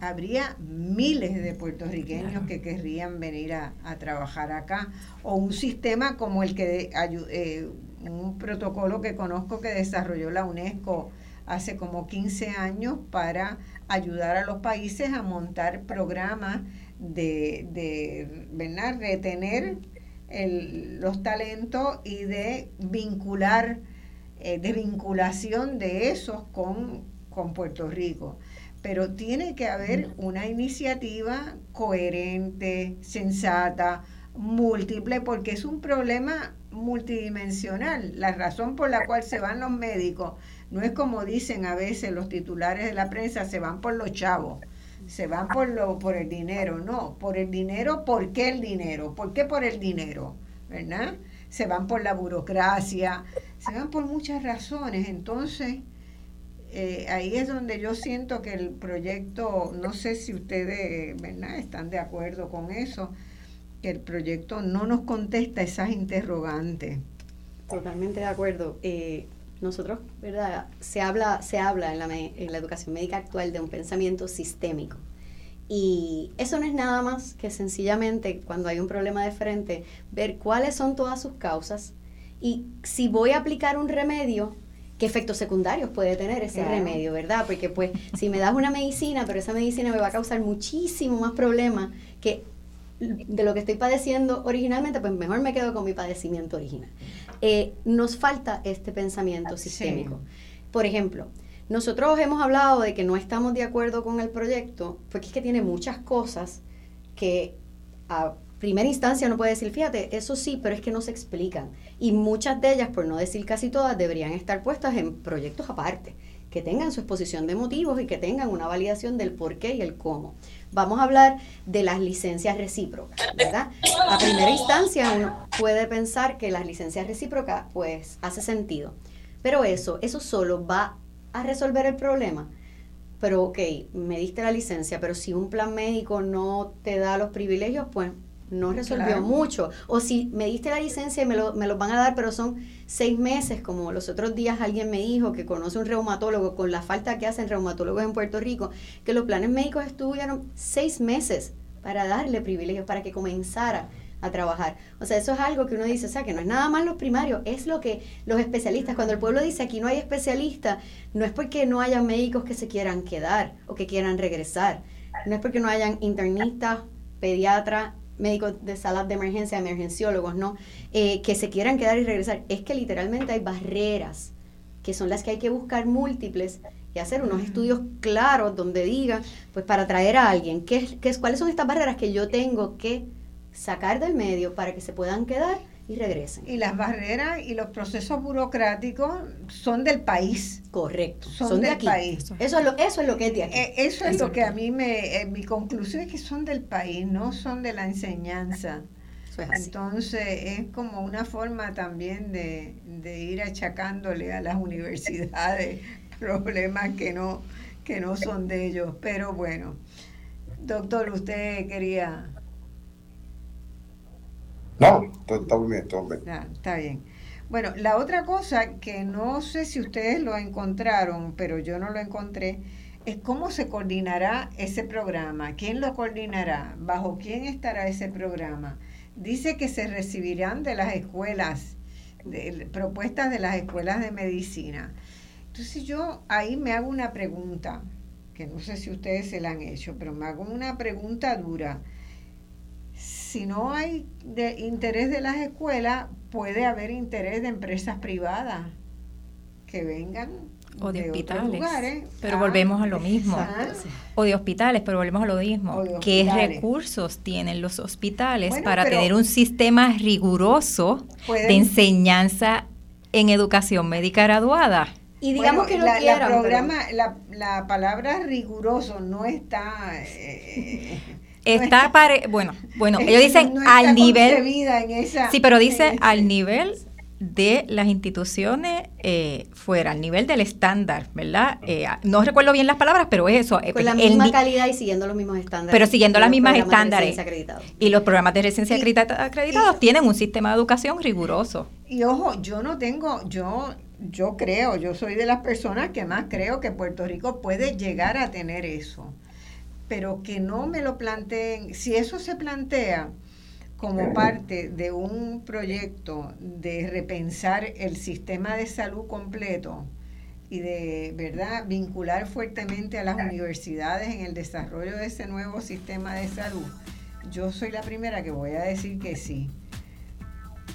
habría miles de puertorriqueños que querrían venir a, trabajar acá, o un sistema como el que, eh, un protocolo que conozco que desarrolló la UNESCO hace como 15 años para ayudar a los países a montar programas de, de retener los talentos y de vincular, eh, de vinculación de esos con, con Puerto Rico. Pero tiene que haber una iniciativa coherente, sensata, múltiple, porque es un problema multidimensional. La razón por la cual se van los médicos no es como dicen a veces los titulares de la prensa, se van por los chavos, se van por, lo, por el dinero. No, por el dinero, ¿por qué el dinero? ¿Por qué por el dinero? ¿Verdad? Se van por la burocracia, se van por muchas razones. Entonces, eh, ahí es donde yo siento que el proyecto, no sé si ustedes ¿verdad? están de acuerdo con eso, que el proyecto no nos contesta esas interrogantes. Totalmente de acuerdo. Eh, nosotros, ¿verdad? Se habla, se habla en la, en la educación médica actual de un pensamiento sistémico. Y eso no es nada más que sencillamente cuando hay un problema de frente, ver cuáles son todas sus causas y si voy a aplicar un remedio, qué efectos secundarios puede tener ese remedio, ¿verdad? Porque pues si me das una medicina, pero esa medicina me va a causar muchísimo más problemas que de lo que estoy padeciendo originalmente, pues mejor me quedo con mi padecimiento original. Eh, nos falta este pensamiento sistémico. Por ejemplo, nosotros hemos hablado de que no estamos de acuerdo con el proyecto, porque es que tiene muchas cosas que a primera instancia uno puede decir, fíjate, eso sí, pero es que no se explican. Y muchas de ellas, por no decir casi todas, deberían estar puestas en proyectos aparte, que tengan su exposición de motivos y que tengan una validación del por qué y el cómo. Vamos a hablar de las licencias recíprocas, ¿verdad? A primera instancia uno puede pensar que las licencias recíprocas, pues, hace sentido. Pero eso, eso solo va a resolver el problema pero ok, me diste la licencia, pero si un plan médico no te da los privilegios, pues no resolvió mucho. O si me diste la licencia y me lo, me lo van a dar, pero son seis meses, como los otros días alguien me dijo que conoce un reumatólogo con la falta que hacen reumatólogos en Puerto Rico, que los planes médicos estuvieron seis meses para darle privilegios, para que comenzara a trabajar. O sea, eso es algo que uno dice, o sea, que no es nada más los primarios, es lo que los especialistas, cuando el pueblo dice aquí no hay especialistas, no es porque no haya médicos que se quieran quedar o que quieran regresar, no es porque no hayan internistas, pediatras, médicos de salas de emergencia, emergenciólogos, ¿no? Eh, que se quieran quedar y regresar. Es que literalmente hay barreras, que son las que hay que buscar múltiples y hacer unos estudios claros donde digan, pues para traer a alguien, ¿qué, qué, ¿cuáles son estas barreras que yo tengo que sacar del medio para que se puedan quedar? Y regresen. Y las barreras y los procesos burocráticos son del país. Correcto. Son, del país. Eso es, lo, eso es lo que es de aquí. Eh, eso es lo que a mí me... Eh, mi conclusión es que son del país, no son de la enseñanza. Entonces es como una forma también de, de ir achacándole a las universidades [LAUGHS] problemas que no, que no son de ellos. Pero bueno, doctor, usted quería no, está bien, está bien. está bien. Bueno, la otra cosa que no sé si ustedes lo encontraron, pero yo no lo encontré, es cómo se coordinará ese programa, quién lo coordinará, bajo quién estará ese programa. Dice que se recibirán de las escuelas, de, propuestas de las escuelas de medicina. Entonces yo ahí me hago una pregunta, que no sé si ustedes se la han hecho, pero me hago una pregunta dura si no hay de interés de las escuelas, puede haber interés de empresas privadas que vengan o de, hospitales. pero volvemos a lo mismo. O de hospitales, pero volvemos a lo mismo. ¿Qué recursos tienen los hospitales para tener un sistema riguroso de enseñanza en educación médica graduada? Y digamos que no la, quieran, la, programa, la, palabra riguroso no está... Eh, está, bueno, bueno, ellos [LAUGHS] dicen al nivel... sí, pero dice al nivel de las instituciones eh, fuera, al nivel del estándar, ¿verdad? Eh, no recuerdo bien las palabras, pero es eso. Eh, Con la misma calidad y siguiendo los mismos estándares. Pero siguiendo las mismas estándares. Y los programas de residencia acreditados tienen un sistema de educación riguroso. Y ojo, yo no tengo, yo, yo creo, yo soy de las personas que más creo que Puerto Rico puede llegar a tener eso. Pero que no me lo planteen, si eso se plantea, como parte de un proyecto de repensar el sistema de salud completo y de verdad vincular fuertemente a las universidades en el desarrollo de ese nuevo sistema de salud, yo soy la primera que voy a decir que sí.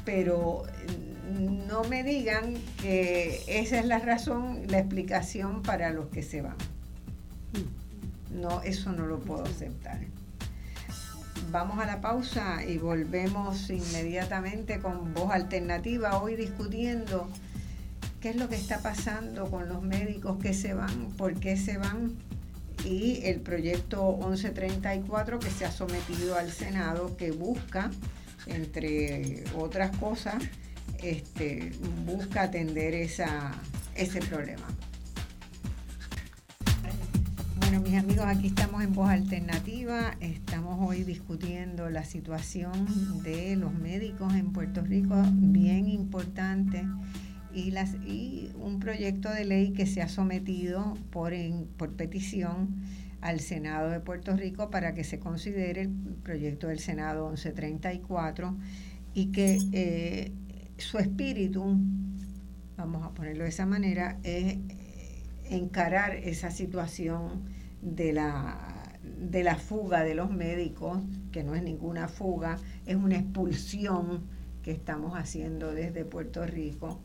Pero no me digan que esa es la razón, la explicación para los que se van. No, eso no lo puedo aceptar. Vamos a la pausa y volvemos inmediatamente con voz alternativa, hoy discutiendo qué es lo que está pasando con los médicos que se van, por qué se van y el proyecto 1134 que se ha sometido al Senado que busca, entre otras cosas, este, busca atender esa, ese problema. Bueno, mis amigos, aquí estamos en Voz Alternativa. Estamos hoy discutiendo la situación de los médicos en Puerto Rico, bien importante, y, un proyecto de ley que se ha sometido por, por petición al Senado de Puerto Rico para que se considere el proyecto del Senado 1134 y que eh, su espíritu, vamos a ponerlo de esa manera, es encarar esa situación de la, de la fuga de los médicos, que no es ninguna fuga, es una expulsión que estamos haciendo desde Puerto Rico,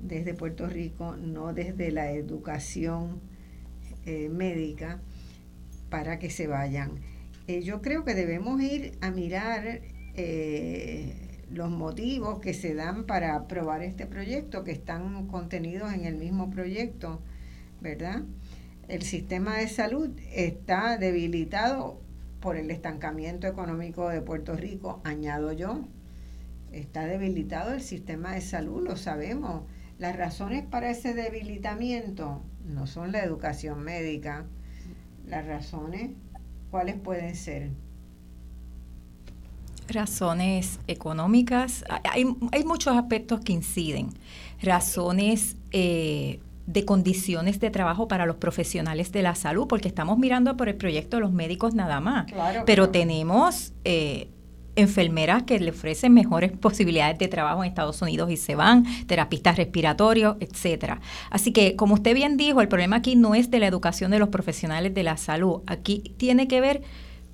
desde Puerto Rico, no desde la educación eh, médica, para que se vayan. Eh, yo creo que debemos ir a mirar eh, los motivos que se dan para aprobar este proyecto, que están contenidos en el mismo proyecto, ¿verdad? El sistema de salud está debilitado por el estancamiento económico de Puerto Rico, añado yo. Está debilitado el sistema de salud, lo sabemos. Las razones para ese debilitamiento no son la educación médica. Las razones, ¿cuáles pueden ser? Razones económicas. Hay, muchos aspectos que inciden. Razones eh, de condiciones de trabajo para los profesionales de la salud, porque estamos mirando por el proyecto de los médicos nada más, pero tenemos eh, enfermeras que le ofrecen mejores [LAUGHS] posibilidades de trabajo en Estados Unidos y se van, terapistas respiratorios, etcétera. Así que, como usted bien dijo, el problema aquí no es de la educación de los profesionales de la salud, aquí tiene que ver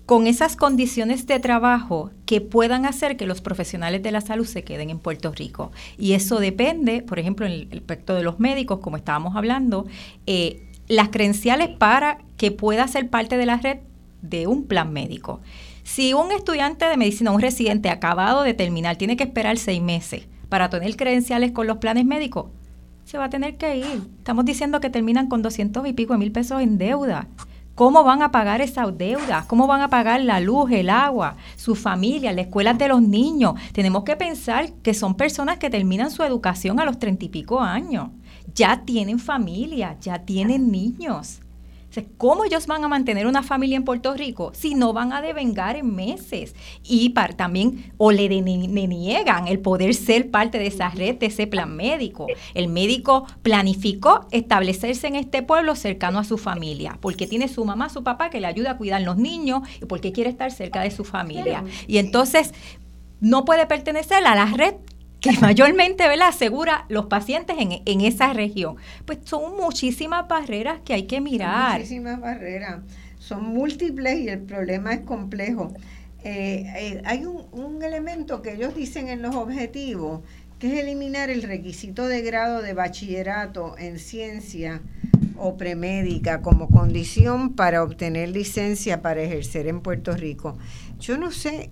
con esas condiciones de trabajo que puedan hacer que los profesionales de la salud se queden en Puerto Rico. Y eso depende, por ejemplo, en el aspecto de los médicos, como estábamos hablando, eh, las credenciales para que pueda ser parte de la red de un plan médico. Si un estudiante de medicina, un residente acabado de terminar, tiene que esperar seis meses para tener credenciales con los planes médicos, se va a tener que ir. Estamos diciendo que terminan con doscientos y pico de mil pesos en deuda. ¿Cómo van a pagar esas deudas? ¿Cómo van a pagar la luz, el agua, su familia, la escuela de los niños? Tenemos que pensar que son personas que terminan su educación a los treinta y pico años. Ya tienen familia, ya tienen niños. ¿Cómo ellos van a mantener una familia en Puerto Rico si no van a devengar en meses? Y también, o le, niegan el poder ser parte de esa red, de ese plan médico. El médico planificó establecerse en este pueblo cercano a su familia, porque tiene su mamá, su papá que le ayuda a cuidar los niños y porque quiere estar cerca de su familia. Y entonces no puede pertenecer a la red que [LAUGHS] mayormente ¿verdad? asegura los pacientes en, en, esa región. Pues son muchísimas barreras que hay que mirar. muchísimas barreras, son múltiples y el problema es complejo. eh, eh, hay un, un elemento que ellos dicen en los objetivos, que es eliminar el requisito de grado de bachillerato en ciencia o premédica como condición para obtener licencia para ejercer en Puerto Rico. Yo no sé,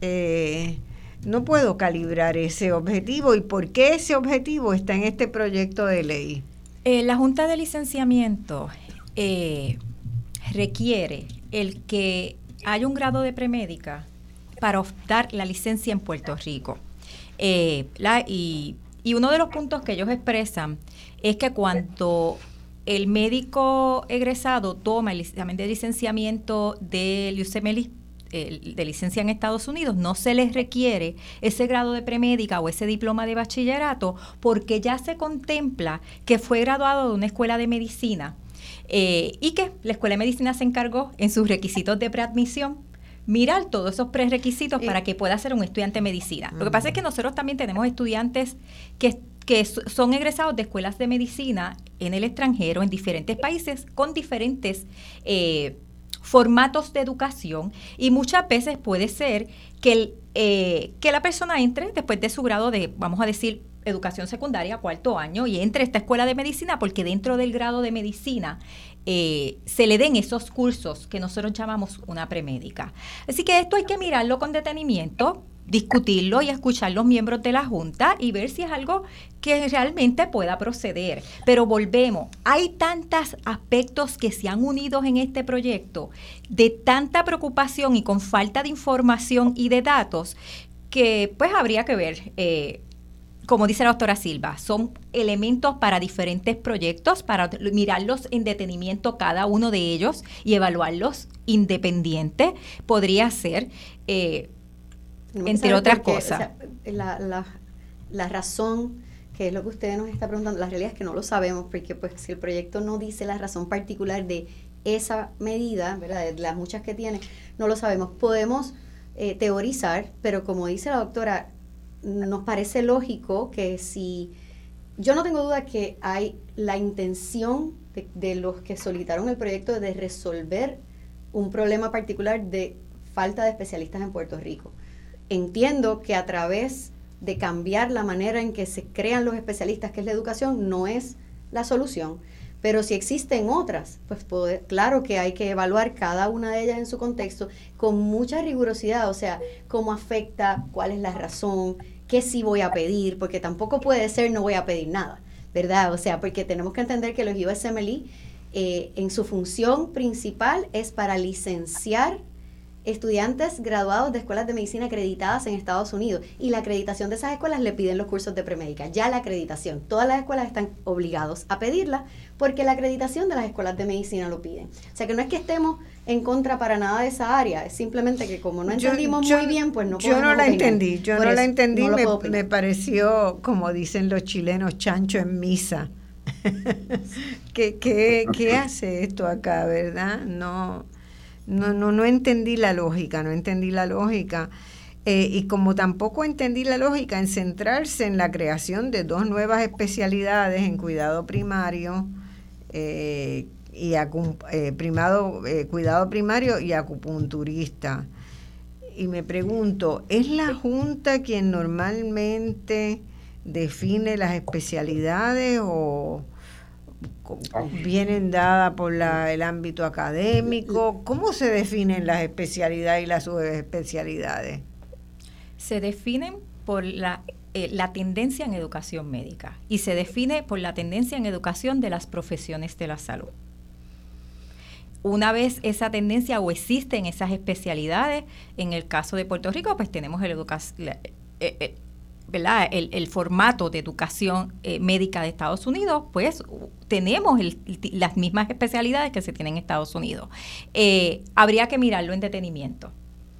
eh, no puedo calibrar ese objetivo y por qué ese objetivo está en este proyecto de ley. la Junta de Licenciamiento requiere el que hay un grado de premédica para dar la licencia en Puerto Rico. Eh, y, uno de los puntos que ellos expresan es que cuando el médico egresado toma el examen de licenciamiento del UCMLI, de licencia en Estados Unidos, no se les requiere ese grado de premédica o ese diploma de bachillerato porque ya se contempla que fue graduado de una escuela de medicina eh, y que la Escuela de Medicina se encargó en sus requisitos de preadmisión mirar todos esos prerequisitos para que pueda ser un estudiante de medicina. Lo que pasa es que nosotros también tenemos estudiantes que, que son egresados de escuelas de medicina en el extranjero, en diferentes países, con diferentes eh, formatos de educación y muchas veces puede ser que, el, eh, que la persona entre después de su grado de, vamos a decir, educación secundaria, cuarto año, y entre esta escuela de medicina porque dentro del grado de medicina eh, se le den esos cursos que nosotros llamamos una premédica. Así que esto hay que mirarlo con detenimiento, discutirlo y escuchar los miembros de la Junta y ver si es algo que realmente pueda proceder. Pero volvemos, hay tantos aspectos que se han unido en este proyecto de tanta preocupación y con falta de información y de datos que pues habría que ver eh, como dice la doctora Silva, son elementos para diferentes proyectos, para mirarlos en detenimiento cada uno de ellos y evaluarlos independiente. Podría ser, eh, entre otras cosas. la, la, razón, que es lo que usted nos está preguntando, la realidad es que no lo sabemos, porque pues si el proyecto no dice la razón particular de esa medida, ¿verdad? de las muchas que tiene, no lo sabemos. Podemos eh, teorizar, pero como dice la doctora, nos parece lógico que si, yo no tengo duda que hay la intención de, los que solicitaron el proyecto de resolver un problema particular de falta de especialistas en Puerto Rico. Entiendo que a través de cambiar la manera en que se crean los especialistas, que es la educación, no es la solución. Pero si existen otras, pues claro que hay que evaluar cada una de ellas en su contexto con mucha rigurosidad, o sea, cómo afecta, cuál es la razón, qué sí voy a pedir, porque tampoco puede ser no voy a pedir nada, ¿verdad? O sea, porque tenemos que entender que los USMLE eh, en su función principal es para licenciar estudiantes graduados de escuelas de medicina acreditadas en Estados Unidos y la acreditación de esas escuelas le piden los cursos de premédica. Ya la acreditación, todas las escuelas están obligados a pedirla porque la acreditación de las escuelas de medicina lo piden. O sea que no es que estemos en contra para nada de esa área, es simplemente que como no entendimos muy bien, pues no Yo no la entendí, yo no la entendí, me, me, pareció, como dicen los chilenos, chancho en misa. [LAUGHS] ¿Qué, qué, ¿Qué [LAUGHS] hace esto acá, verdad? No no, no, no entendí la lógica, no entendí la lógica. Eh, y como tampoco entendí la lógica en centrarse en la creación de dos nuevas especialidades en cuidado primario eh, y eh, primado, cuidado primario y acupunturista. Y me pregunto, ¿es la Junta quien normalmente define las especialidades o, vienen dadas por el ámbito académico. ¿Cómo se definen las especialidades y las subespecialidades? Se definen por la, eh, la tendencia en educación médica y se define por la tendencia en educación de las profesiones de la salud. Una vez esa tendencia o existen esas especialidades, en el caso de Puerto Rico, pues tenemos el educación el, formato de educación eh, médica de Estados Unidos, pues tenemos las mismas especialidades que se tienen en Estados Unidos. Eh, habría que mirarlo en detenimiento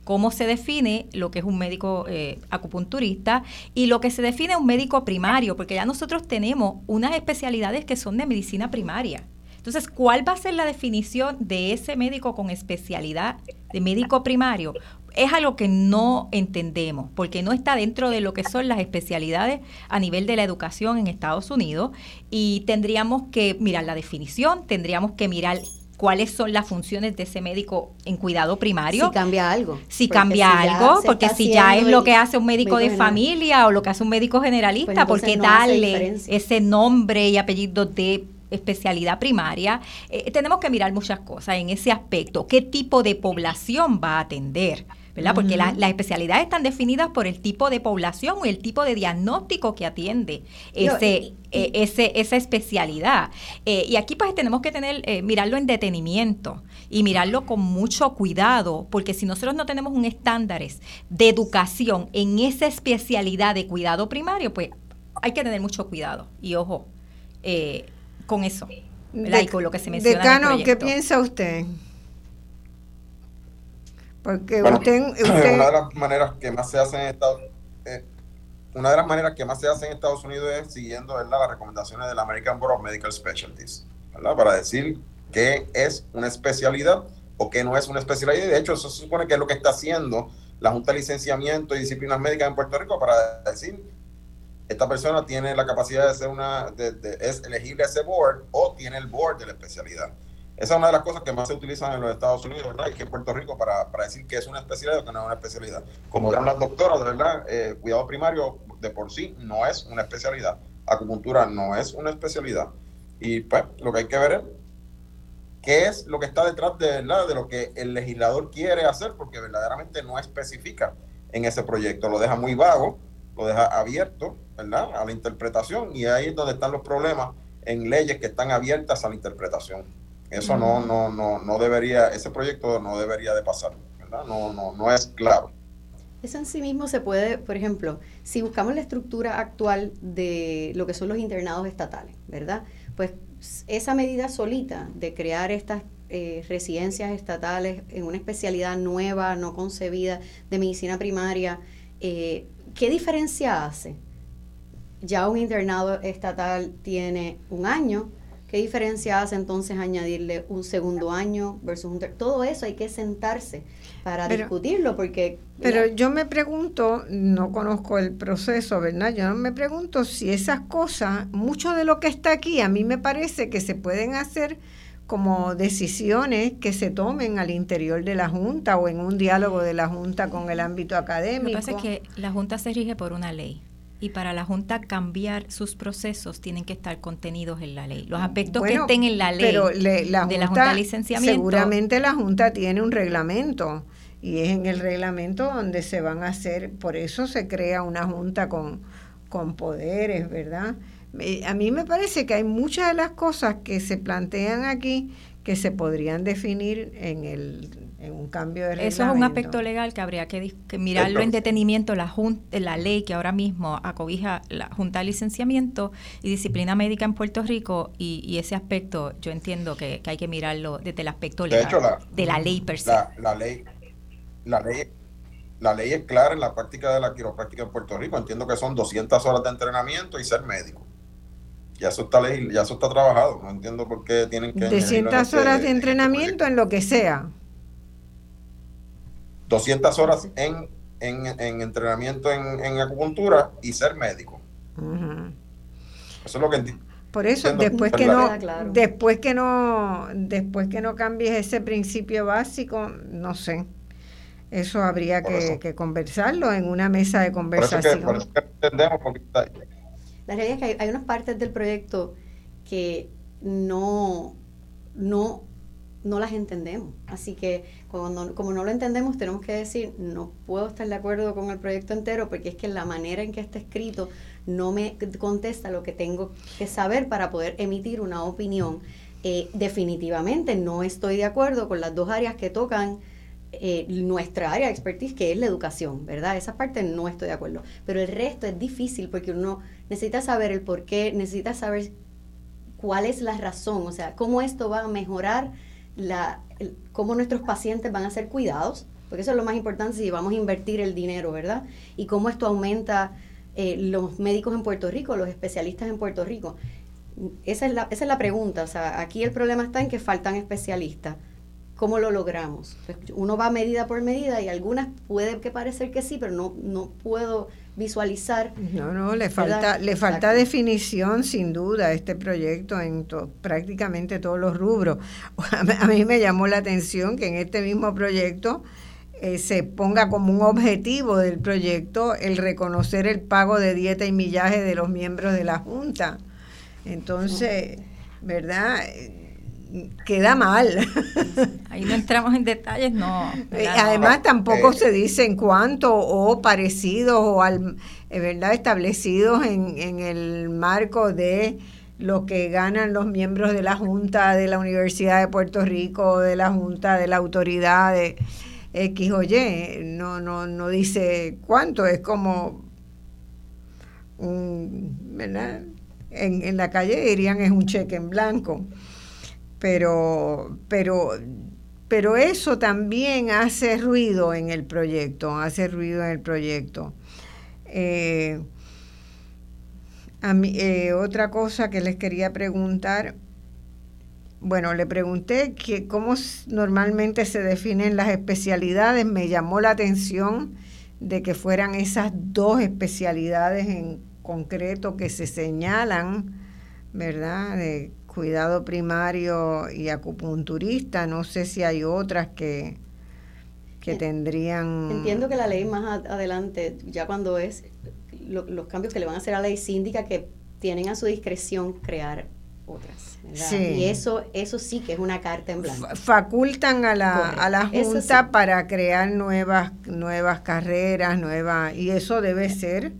cómo se define lo que es un médico eh, acupunturista y lo que se define un médico primario, porque ya nosotros tenemos unas especialidades que son de medicina primaria. Entonces, ¿cuál va a ser la definición de ese médico con especialidad de médico primario? Es algo que no entendemos, porque no está dentro de lo que son las especialidades a nivel de la educación en Estados Unidos y tendríamos que mirar la definición, tendríamos que mirar cuáles son las funciones de ese médico en cuidado primario. Si cambia algo. Si cambia algo, porque si ya es lo que hace un médico, de familia o lo que hace un médico generalista, pues porque darle ese nombre y apellido de especialidad primaria, eh, tenemos que mirar muchas cosas en ese aspecto. ¿Qué tipo de población va a atender? ¿Verdad? Porque las especialidades están definidas por el tipo de población o el tipo de diagnóstico que atiende ese, e, ese, esa especialidad. Eh, y aquí pues tenemos que tener, eh, mirarlo en detenimiento y mirarlo con mucho cuidado, porque si nosotros no tenemos un estándares de educación en esa especialidad de cuidado primario, pues hay que tener mucho cuidado y ojo eh, con eso. y con lo que se menciona. Decano, ¿qué piensa usted? Porque usted, [CLEARS THROAT] Una de las maneras que más se hace en Estados eh, una de las maneras que más se hace en Estados Unidos es siguiendo las recomendaciones del American Board of Medical Specialties, ¿verdad? para decir qué es una especialidad o qué no es una especialidad. Y de hecho, eso se supone que es lo que está haciendo la Junta de Licenciamiento y Disciplinas Médicas en Puerto Rico para decir, esta persona tiene la capacidad de ser una, de, es elegible ese board o tiene el board de la especialidad. Esa es una de las cosas que más se utilizan en los Estados Unidos, ¿verdad? Y que en Puerto Rico para, para decir que es una especialidad o que no es una especialidad. Como dirán las doctoras, verdad, eh, cuidado primario de por sí no es una especialidad. Acupuntura no es una especialidad. Y pues lo que hay que ver es qué es lo que está detrás de, ¿verdad? de lo que el legislador quiere hacer, porque verdaderamente no especifica en ese proyecto. Lo deja muy vago, lo deja abierto ¿verdad? a la interpretación y ahí es donde están los problemas en leyes que están abiertas a la interpretación. Eso no, no, no, no debería, ese proyecto no debería de pasar, ¿verdad? No, no, no es claro. Eso en sí mismo se puede, por ejemplo, si buscamos la estructura actual de lo que son los internados estatales, ¿verdad? Pues esa medida solita de crear estas eh, residencias estatales en una especialidad nueva, no concebida de medicina primaria, eh, ¿qué diferencia hace? Ya un internado estatal tiene un año, ¿Qué diferencia hace entonces añadirle un segundo año versus un Todo eso hay que sentarse para discutirlo porque... Pero yo me pregunto, no conozco el proceso, ¿verdad? Yo me pregunto si esas cosas, mucho de lo que está aquí, a mí me parece que se pueden hacer como decisiones que se tomen al interior de la Junta o en un diálogo de la Junta con el ámbito académico. Lo que pasa es que la Junta se rige por una ley y para la Junta cambiar sus procesos tienen que estar contenidos en la ley. Los aspectos que estén en la ley de la Junta de Licenciamiento. Seguramente la Junta tiene un reglamento y es en el reglamento donde se van a hacer, por eso se crea una Junta con, con poderes, ¿verdad? A mí me parece que hay muchas de las cosas que se plantean aquí que se podrían definir en el un cambio de reglamento. Eso es un aspecto legal que habría que, mirarlo en detenimiento, la, la ley que ahora mismo acobija la Junta de Licenciamiento y Disciplina Médica en Puerto Rico y, ese aspecto yo entiendo que, hay que mirarlo desde el aspecto legal de, la, ley per se. La, ley, la, ley, la ley es clara en la práctica de la quiropráctica en Puerto Rico. Entiendo que son 200 horas de entrenamiento y ser médico. Ya eso está ya eso está trabajado. No entiendo por qué tienen que... 200 este horas de entrenamiento en lo que sea. 200 horas en, en, entrenamiento en, acupuntura y ser médico. Eso es lo que Por eso, después que no, después que no, después que no cambies ese principio básico, no sé. Eso habría que, conversarlo en una mesa de conversación. La realidad es que hay, hay, unas partes del proyecto que no, no no las entendemos. Así que cuando, como no lo entendemos, tenemos que decir, no puedo estar de acuerdo con el proyecto entero porque es que la manera en que está escrito no me contesta lo que tengo que saber para poder emitir una opinión. Eh, definitivamente no estoy de acuerdo con las dos áreas que tocan eh, nuestra área de expertise, que es la educación, ¿verdad? Esa parte no estoy de acuerdo. Pero el resto es difícil porque uno necesita saber el por qué, necesita saber cuál es la razón, o sea, cómo esto va a mejorar la, cómo nuestros pacientes van a ser cuidados, porque eso es lo más importante si vamos a invertir el dinero, ¿verdad? Y cómo esto aumenta eh, los médicos en Puerto Rico, los especialistas en Puerto Rico. Esa es, la, esa es la pregunta, o sea, aquí el problema está en que faltan especialistas. ¿Cómo lo logramos? Pues, uno va medida por medida y algunas puede que parecer que sí, pero no, no puedo visualizar. No, no, le falta, le falta definición sin duda a este proyecto en prácticamente todos los rubros. [LAUGHS] A mí me llamó la atención que en este mismo proyecto eh, se ponga como un objetivo del proyecto el reconocer el pago de dieta y millaje de los miembros de la Junta. Entonces, ¿verdad? Queda mal. Ahí no entramos en detalles, no. Eh, además, tampoco eh, se dice en cuánto o parecidos o al, ¿verdad? establecidos en, en el marco de lo que ganan los miembros de la Junta de la Universidad de Puerto Rico, de la Junta de la Autoridad de X o Y, no, no, no dice cuánto, es como, ¿verdad? En, en la calle dirían es un cheque en blanco, pero, pero, pero eso también hace ruido en el proyecto, hace ruido en el proyecto. Eh, a mí, eh, otra cosa que les quería preguntar, bueno, le pregunté que cómo normalmente se definen las especialidades. Me llamó la atención de que fueran esas dos especialidades en concreto que se señalan, ¿verdad? Cuidado primario y acupunturista. No sé si hay otras que, que tendrían... Entiendo que la ley más adelante, ya cuando es los cambios que le van a hacer a la ley, sí indica que tienen a su discreción crear otras. Y eso, eso sí que es una carta en blanco. Facultan a la, a la Junta para crear nuevas, nuevas carreras, nuevas, y eso debe ser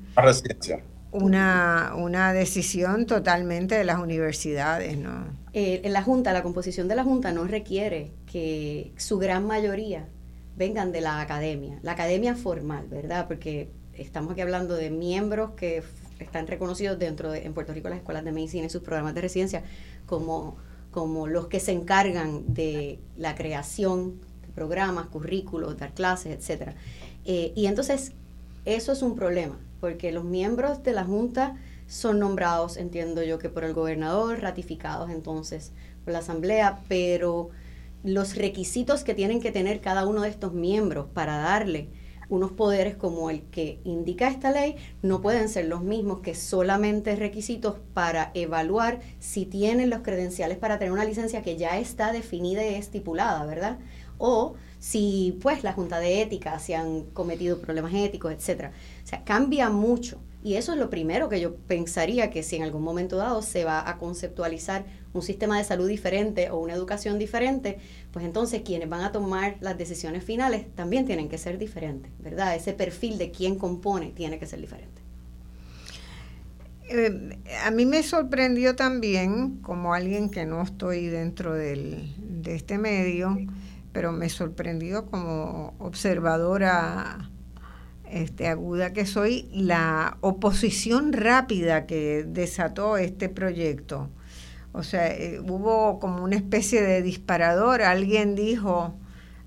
una, una decisión totalmente de las universidades, ¿no? Eh, en la Junta, la composición de la Junta no requiere que su gran mayoría vengan de la academia, la academia formal, ¿verdad? Porque estamos aquí hablando de miembros que están reconocidos dentro de, en Puerto Rico las escuelas de medicina y sus programas de residencia como, como los que se encargan de la creación de programas, currículos, dar clases, etcétera. Eh, y entonces eso es un problema, porque los miembros de la Junta son nombrados, entiendo yo, que por el gobernador, ratificados entonces por la Asamblea, pero los requisitos que tienen que tener cada uno de estos miembros para darle unos poderes como el que indica esta ley no pueden ser los mismos que solamente requisitos para evaluar si tienen los credenciales para tener una licencia que ya está definida y estipulada, ¿verdad? O si pues la Junta de Ética, si han cometido problemas éticos, etcétera. O sea, cambia mucho. Y eso es lo primero que yo pensaría que si en algún momento dado se va a conceptualizar un sistema de salud diferente o una educación diferente, pues entonces quienes van a tomar las decisiones finales también tienen que ser diferentes, ¿verdad? Ese perfil de quién compone tiene que ser diferente. Eh, a mí me sorprendió también, como alguien que no estoy dentro del, de este medio, pero me sorprendió como observadora este, aguda que soy, la oposición rápida que desató este proyecto. O sea, eh, hubo como una especie de disparador. Alguien dijo,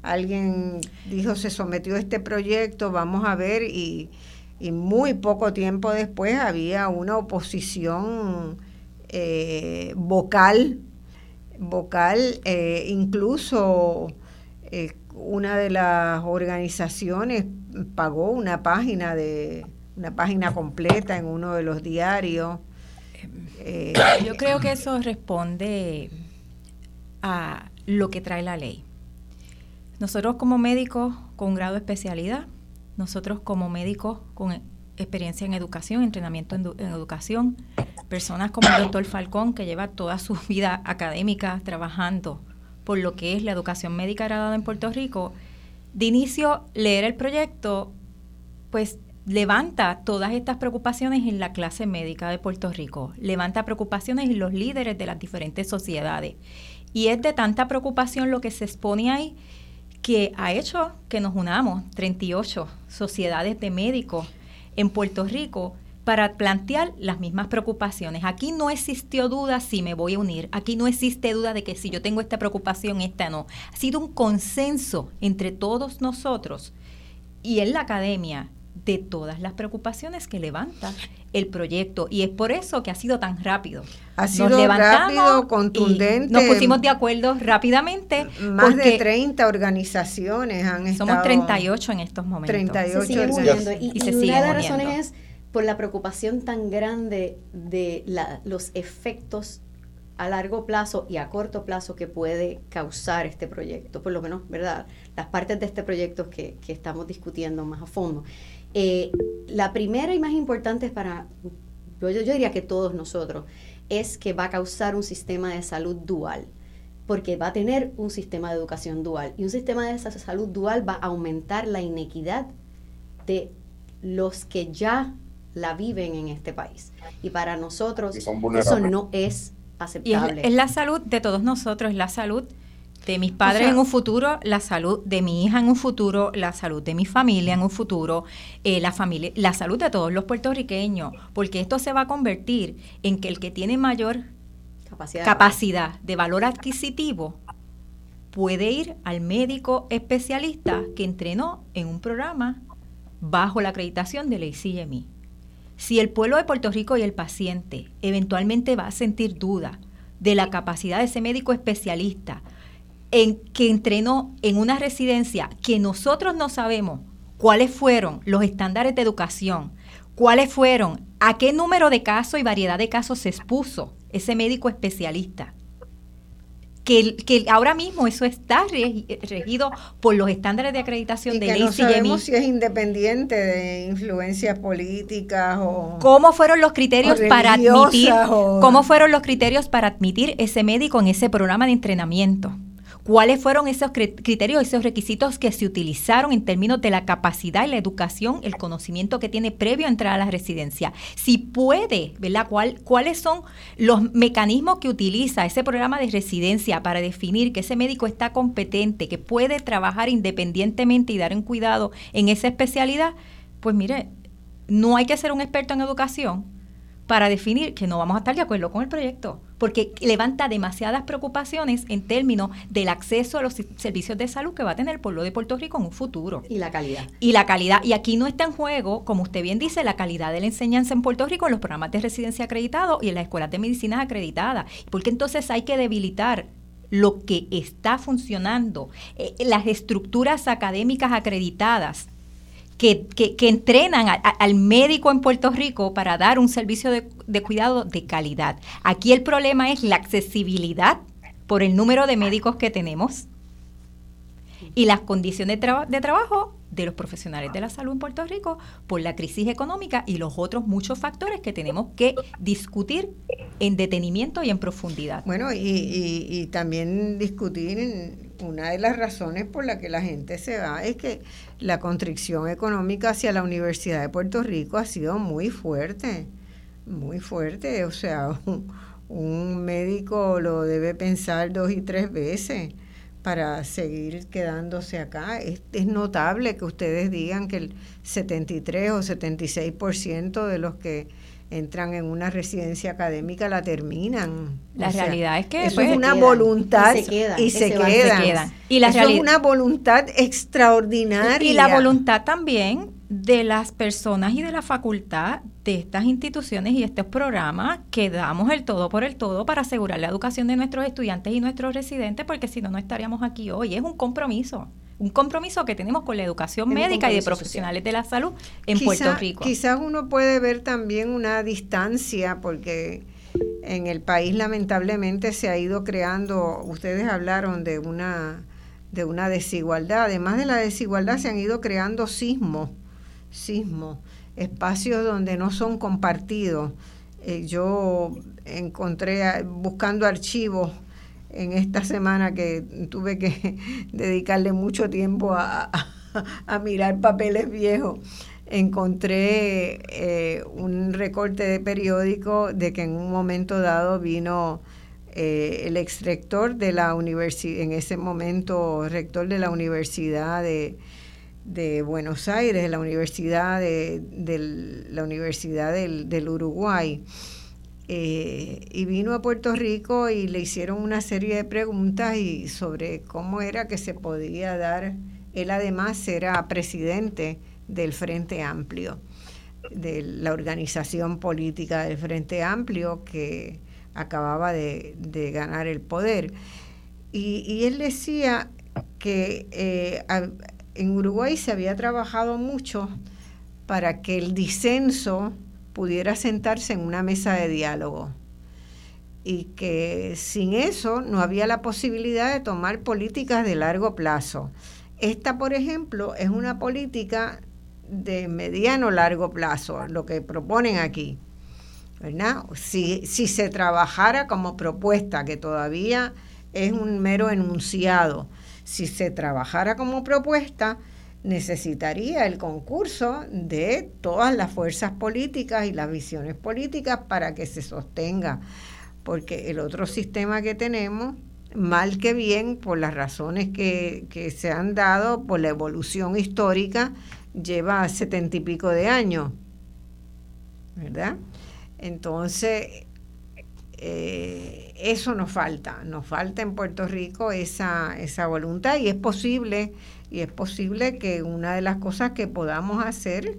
alguien dijo, se sometió a este proyecto, vamos a ver, y, muy poco tiempo después había una oposición eh, vocal, vocal, eh, incluso una de las organizaciones pagó una página de una página completa en uno de los diarios eh, yo creo que eso responde a lo que trae la ley. Nosotros como médicos con grado de especialidad, nosotros como médicos con experiencia en educación, entrenamiento en, educación, personas como el doctor Falcón, que lleva toda su [LAUGHS] vida académica trabajando por lo que es la educación médica graduada en Puerto Rico, de inicio leer el proyecto, pues levanta todas estas preocupaciones en la clase médica de Puerto Rico, levanta preocupaciones en los líderes de las diferentes sociedades. Y es de tanta preocupación lo que se expone ahí que ha hecho que nos unamos 38 sociedades de médicos en Puerto Rico para plantear las mismas preocupaciones. Aquí no existió duda si me voy a unir, aquí no existe duda de que si yo tengo esta preocupación, esta no. Ha sido un consenso entre todos nosotros y en la academia de todas las preocupaciones que levanta el proyecto y es por eso que ha sido tan rápido. Ha sido rápido, contundente. nos pusimos de acuerdo rápidamente. Más de 30 organizaciones han estado. Somos 38 en estos momentos. 38 se siguen uniendo. Y, una de las razones es por la preocupación tan grande de los efectos a largo plazo y a corto plazo que puede causar este proyecto, por lo menos, ¿verdad? Las partes de este proyecto que, que estamos discutiendo más a fondo. Eh, la primera y más importante para, yo, yo diría que todos nosotros, es que va a causar un sistema de salud dual, porque va a tener un sistema de educación dual. Y un sistema de salud dual va a aumentar la inequidad de los que ya la viven en este país. Y para nosotros eso no es aceptable. es la salud de todos nosotros, es la salud de mis padres en un futuro, la salud de mi hija en un futuro, la salud de mi familia en un futuro, eh, la familia, la salud de todos los puertorriqueños, porque esto se va a convertir en que el que tiene mayor capacidad, capacidad de valor adquisitivo puede ir al médico especialista que entrenó en un programa bajo la acreditación de la ICMI. Si el pueblo de Puerto Rico y el paciente eventualmente va a sentir duda de la capacidad de ese médico especialista en, que entrenó en una residencia que nosotros no sabemos cuáles fueron los estándares de educación, cuáles fueron, a qué número de casos y variedad de casos se expuso ese médico especialista. Que, que, ahora mismo eso está regido por los estándares de acreditación de ley no sabemos si es independiente de influencias políticas o cómo fueron los criterios para admitir cómo fueron los criterios para admitir ese médico en ese programa de entrenamiento cuáles fueron esos criterios, esos requisitos que se utilizaron en términos de la capacidad y la educación, el conocimiento que tiene previo a entrar a la residencia. Si puede, ¿verdad? ¿Cuáles son los mecanismos que utiliza ese programa de residencia para definir que ese médico está competente, que puede trabajar independientemente y dar un cuidado en esa especialidad? Pues mire, no hay que ser un experto en educación para definir que no vamos a estar de acuerdo con el proyecto porque levanta demasiadas preocupaciones en términos del acceso a los servicios de salud que va a tener el pueblo de Puerto Rico en un futuro. Y la calidad. Y la calidad. Y aquí no está en juego, como usted bien dice, la calidad de la enseñanza en Puerto Rico en los programas de residencia acreditados y en las escuelas de medicina acreditadas. Porque entonces hay que debilitar lo que está funcionando, eh, las estructuras académicas acreditadas que, entrenan al médico en Puerto Rico para dar un servicio de, cuidado de calidad. Aquí el problema es la accesibilidad por el número de médicos que tenemos y las condiciones de trabajo de los profesionales de la salud en Puerto Rico por la crisis económica y los otros muchos factores que tenemos que discutir en detenimiento y en profundidad. Bueno, y, y, también discutir una de las razones por la que la gente se va es que la constricción económica hacia la Universidad de Puerto Rico ha sido muy fuerte, muy fuerte. O sea, un médico lo debe pensar dos y tres veces para seguir quedándose acá. Es, es, notable que ustedes digan que el 73 o 76% de los que entran en una residencia académica la terminan. La realidad es que eso es pues, una voluntad y se, quedan, Y la eso es una voluntad extraordinaria. Y la voluntad también de las personas y de la facultad de estas instituciones y estos programas que damos el todo por el todo para asegurar la educación de nuestros estudiantes y nuestros residentes, porque si no, no estaríamos aquí hoy. Es un compromiso, un compromiso que tenemos con la educación médica y de profesionales de la salud en Puerto Rico. Quizás uno puede ver también una distancia, porque en el país lamentablemente se ha ido creando, ustedes hablaron de una de una desigualdad, además de la desigualdad se han ido creando sismos sismo, espacios donde no son compartidos. Eh, yo encontré buscando archivos en esta semana que tuve que [LAUGHS] dedicarle mucho tiempo a, mirar papeles viejos. Encontré eh, un recorte de periódico de que en un momento dado vino eh, el ex rector de la universidad, en ese momento rector de la Universidad de, de Buenos Aires, de la Universidad, de, la Universidad del, Uruguay. Eh, y vino a Puerto Rico y le hicieron una serie de preguntas y sobre cómo era que se podía dar, él además era presidente del Frente Amplio, de la organización política del Frente Amplio que acababa de, ganar el poder. Y, él decía que eh, en Uruguay se había trabajado mucho para que el disenso pudiera sentarse en una mesa de diálogo y que sin eso no había la posibilidad de tomar políticas de largo plazo. Esta, por ejemplo, es una política de mediano largo plazo, lo que proponen aquí. ¿verdad? Si, si se trabajara como propuesta, que todavía es un mero enunciado, si se trabajara como propuesta, necesitaría el concurso de todas las fuerzas políticas y las visiones políticas para que se sostenga, porque el otro sistema que tenemos, mal que bien, por las razones que, que se han dado, por la evolución histórica, lleva setenta y pico de años, ¿verdad? Entonces, eh, eso nos falta, nos falta en Puerto Rico esa, esa voluntad y es posible, y es posible que una de las cosas que podamos hacer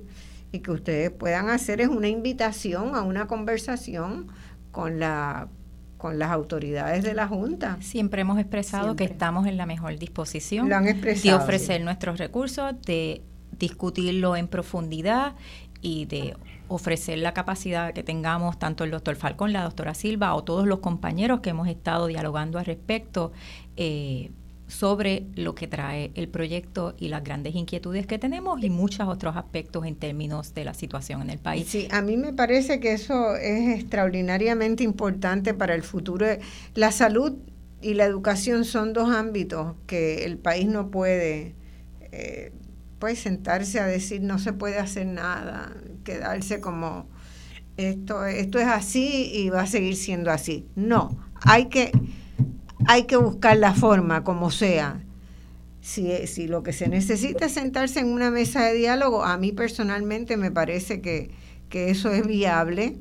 y que ustedes puedan hacer es una invitación a una conversación con la con las autoridades de la Junta. Siempre hemos expresado que estamos en la mejor disposición de ofrecer nuestros recursos, de discutirlo en profundidad y de ofrecer la capacidad que tengamos tanto el doctor Falcón, la doctora Silva o todos los compañeros que hemos estado dialogando al respecto eh, sobre lo que trae el proyecto y las grandes inquietudes que tenemos y muchos otros aspectos en términos de la situación en el país. Sí, a mí me parece que eso es extraordinariamente importante para el futuro. La salud y la educación son dos ámbitos que el país no puede eh, pues sentarse a decir no se puede hacer nada, quedarse como esto, esto es así y va a seguir siendo así. No, hay que, hay que buscar la forma como sea. Si, si lo que se necesita es sentarse en una mesa de diálogo, a mí personalmente me parece que, que eso es viable,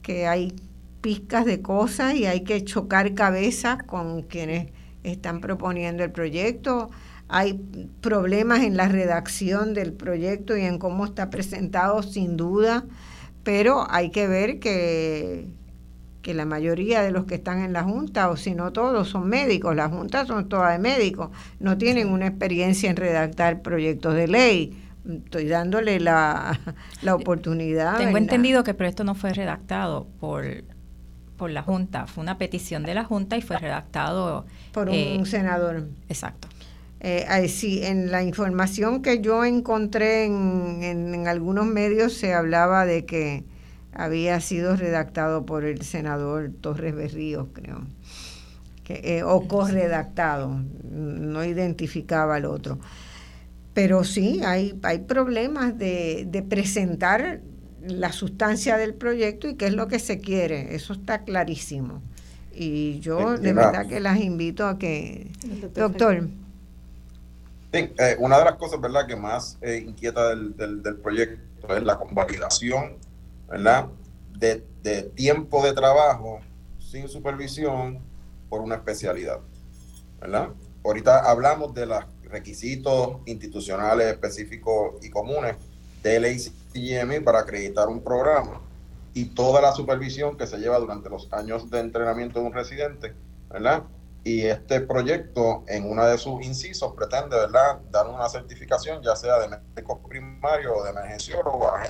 que hay pizcas de cosas y hay que chocar cabezas con quienes están proponiendo el proyecto hay problemas en la redacción del proyecto y en cómo está presentado, sin duda, pero hay que ver que, que la mayoría de los que están en la Junta, o si no todos, son médicos. Las juntas son todas de médicos, no tienen una experiencia en redactar proyectos de ley. Estoy dándole la, la oportunidad. Tengo entendido que el proyecto no fue redactado por, por la Junta, fue una petición de la Junta y fue redactado por un eh, senador. Exacto. Eh, sí, en la información que yo encontré en, en, algunos medios se hablaba de que había sido redactado por el senador Torres Berríos, creo, que, eh, o corredactado, no identificaba al otro. Pero sí, hay, hay problemas de, de presentar la sustancia del proyecto y qué es lo que se quiere, eso está clarísimo. Y yo de verdad que las invito a que... Doctor. Sí, eh, una de las cosas ¿verdad? que más eh, inquieta del, del, proyecto es la convalidación ¿verdad? De, de, tiempo de trabajo sin supervisión por una especialidad. ¿verdad? Ahorita hablamos de los requisitos institucionales específicos y comunes del ACGMI para acreditar un programa y toda la supervisión que se lleva durante los años de entrenamiento de un residente, ¿verdad? y este proyecto en uno de sus incisos pretende verdad dar una certificación ya sea de médicos primarios o de emergenciólogos a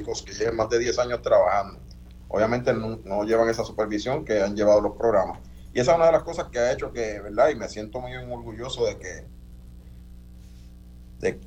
que lleven más de 10 años trabajando obviamente no, llevan esa supervisión que han llevado los programas y esa es una de las cosas que ha hecho que verdad y me siento muy orgulloso de que de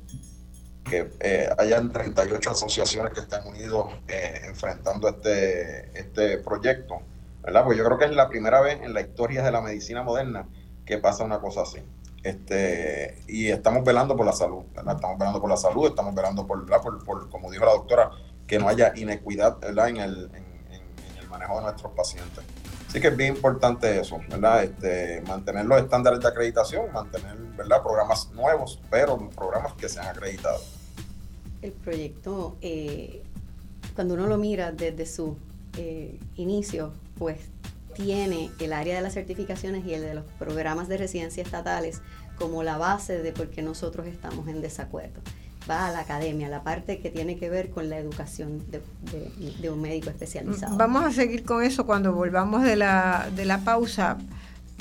que eh, hayan 38 asociaciones que están unidos eh, enfrentando este este proyecto ¿verdad? Pues yo creo que es la primera vez en la historia de la medicina moderna que pasa una cosa así. Este, y estamos velando por la salud. Estamos velando por la salud, estamos velando por, por, como dijo la doctora, que no haya inequidad ¿verdad? En, el, en, el manejo de nuestros pacientes. Así que es bien importante eso, ¿verdad? Este, mantener los estándares de acreditación, mantener ¿verdad? programas nuevos, pero programas que sean acreditados. El proyecto, eh, cuando uno lo mira desde su eh, inicio, pues tiene el área de las certificaciones y el de los programas de residencia estatales como la base de por qué nosotros estamos en desacuerdo. Va a la academia, la parte que tiene que ver con la educación de, un médico especializado. Vamos a seguir con eso cuando volvamos de la, de la pausa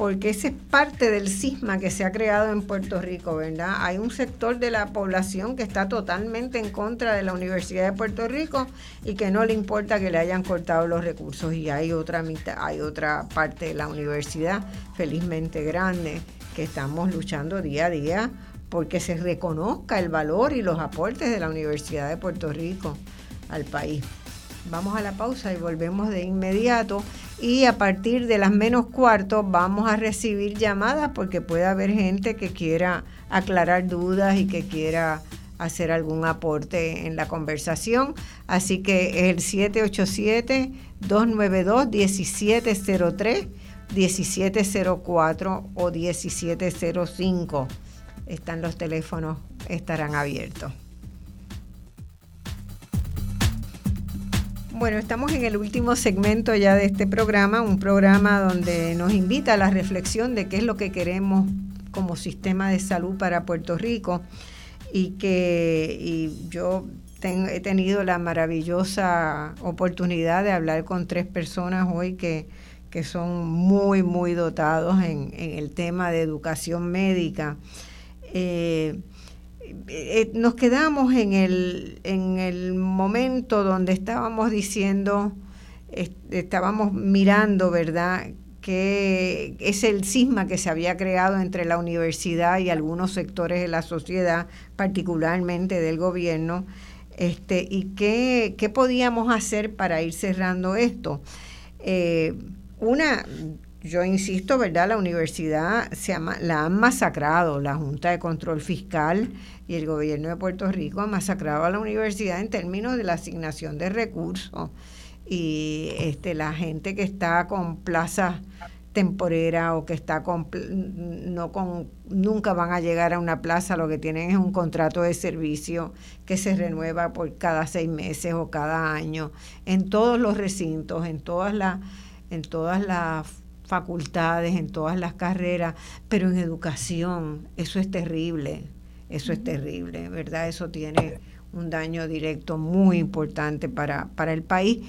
porque ese es parte del cisma que se ha creado en Puerto Rico, ¿verdad? Hay un sector de la población que está totalmente en contra de la Universidad de Puerto Rico y que no le importa que le hayan cortado los recursos y hay otra mitad, hay otra parte de la universidad felizmente grande que estamos luchando día a día porque se reconozca el valor y los aportes de la Universidad de Puerto Rico al país. Vamos a la pausa y volvemos de inmediato y a partir de las menos cuartos vamos a recibir llamadas porque puede haber gente que quiera aclarar dudas y que quiera hacer algún aporte en la conversación. Así que el 787-292-1703, 1704 o 1705 están los teléfonos, estarán abiertos. Bueno, estamos en el último segmento ya de este programa, un programa donde nos invita a la reflexión de qué es lo que queremos como sistema de salud para Puerto Rico y que yo he tenido la maravillosa oportunidad de hablar con tres personas hoy que, son muy, muy dotados en, el tema de educación médica. Eh, eh, nos quedamos en el, en el momento donde estábamos diciendo, estábamos mirando, ¿verdad?, que es el cisma que se había creado entre la universidad y algunos sectores de la sociedad, particularmente del gobierno, este, y qué, qué podíamos hacer para ir cerrando esto. Eh, una, yo insisto, ¿verdad? La universidad se la han masacrado, la Junta de Control Fiscal y el gobierno de Puerto Rico han masacrado a la universidad en términos de la asignación de recursos. Y este, la gente que está con plazas temporeras o que está con, no con, nunca van a llegar a una plaza, lo que tienen es un contrato de servicio que se renueva por cada seis meses o cada año, en todos los recintos, en todas las, en todas las facultades, en todas las carreras, pero en educación eso es terrible, eso es terrible, ¿verdad? Eso tiene un daño directo muy importante para, para el país,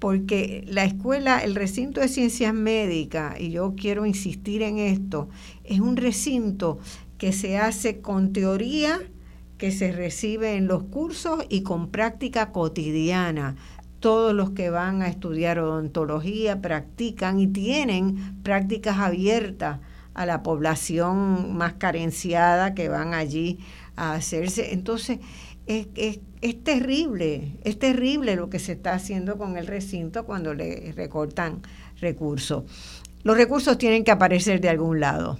porque la escuela, el recinto de ciencias médicas, y yo quiero insistir en esto, es un recinto que se hace con teoría que se recibe en los cursos y con práctica cotidiana todos los que van a estudiar odontología practican y tienen prácticas abiertas a la población más carenciada que van allí a hacerse. Entonces, es, es, terrible, es terrible lo que se está haciendo con el recinto cuando le recortan recursos. Los recursos tienen que aparecer de algún lado.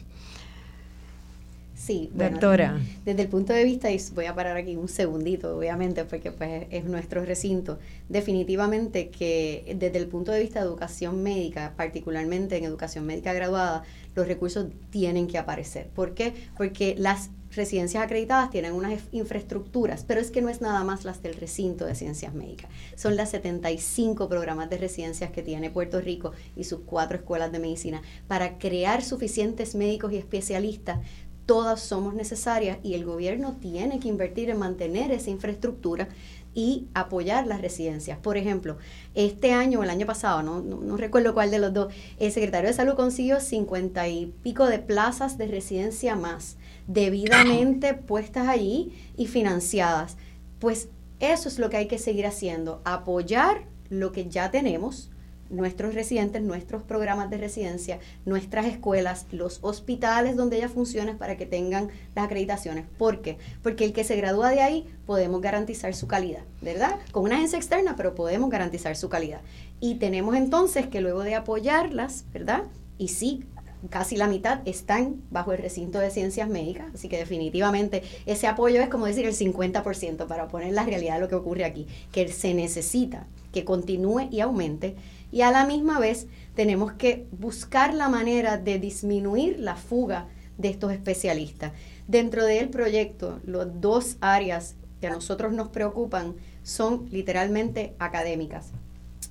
Sí, doctora. desde el punto de vista, y voy a parar aquí un segundito, obviamente, porque pues es nuestro recinto, definitivamente que desde el punto de vista de educación médica, particularmente en educación médica graduada, los recursos tienen que aparecer. ¿Por qué? Porque las residencias acreditadas tienen unas infraestructuras, pero es que no es nada más las del recinto de ciencias médicas. Son las 75 programas de residencias que tiene Puerto Rico y sus cuatro escuelas de medicina para crear suficientes médicos y especialistas todas somos necesarias y el gobierno tiene que invertir en mantener esa infraestructura y apoyar las residencias. Por ejemplo, este año o el año pasado, no, no, recuerdo cuál de los dos, el secretario de Salud consiguió 50 y pico de plazas de residencia más, debidamente [COUGHS] puestas allí y financiadas. Pues eso es lo que hay que seguir haciendo, apoyar lo que ya tenemos, nuestros residentes, nuestros programas de residencia, nuestras escuelas, los hospitales donde ella funciona para que tengan las acreditaciones. ¿Por qué? Porque el que se gradúa de ahí podemos garantizar su calidad, ¿verdad? Con una agencia externa, pero podemos garantizar su calidad. Y tenemos entonces que luego de apoyarlas, ¿verdad? Y sí, casi la mitad están bajo el recinto de ciencias médicas, así que definitivamente ese apoyo es como decir el 50% para poner la realidad de lo que ocurre aquí, que se necesita que continúe y aumente y a la misma vez tenemos que buscar la manera de disminuir la fuga de estos especialistas. Dentro del proyecto, las dos áreas que a nosotros nos preocupan son literalmente académicas.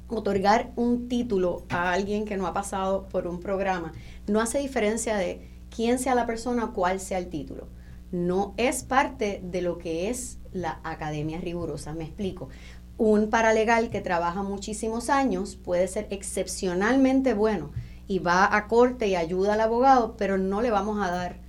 Otorgar un título a alguien que no ha pasado por un programa no hace diferencia de quién sea la persona o cuál sea el título. no es parte de lo que es la academia rigurosa. Me explico. Un paralegal que trabaja muchísimos años puede ser excepcionalmente bueno y va a corte y ayuda al abogado, pero no le vamos a dar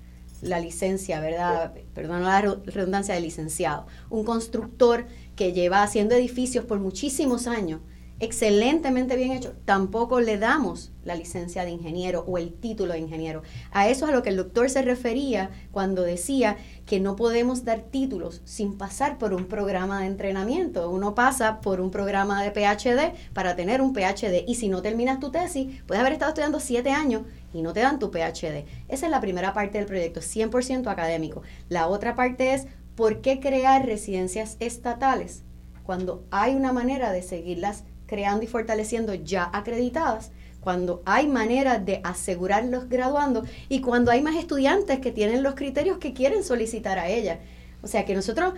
la licencia, ¿verdad? Perdón, la redundancia de licenciado. Un constructor que lleva haciendo edificios por muchísimos años excelentemente bien hecho, tampoco le damos la licencia de ingeniero o el título de ingeniero. A eso es a lo que el doctor se refería cuando decía que no podemos dar títulos sin pasar por un programa de entrenamiento. Uno pasa por un programa de PhD para tener un PhD y si no terminas tu tesis, puedes haber estado estudiando siete años y no te dan tu PhD. Esa es la primera parte del proyecto, 100% académico. La otra parte es, ¿por qué crear residencias estatales cuando hay una manera de seguirlas creando y fortaleciendo ya acreditadas, cuando hay manera de asegurar los graduandos y cuando hay más estudiantes que tienen los criterios que quieren solicitar a ella. O sea que nosotros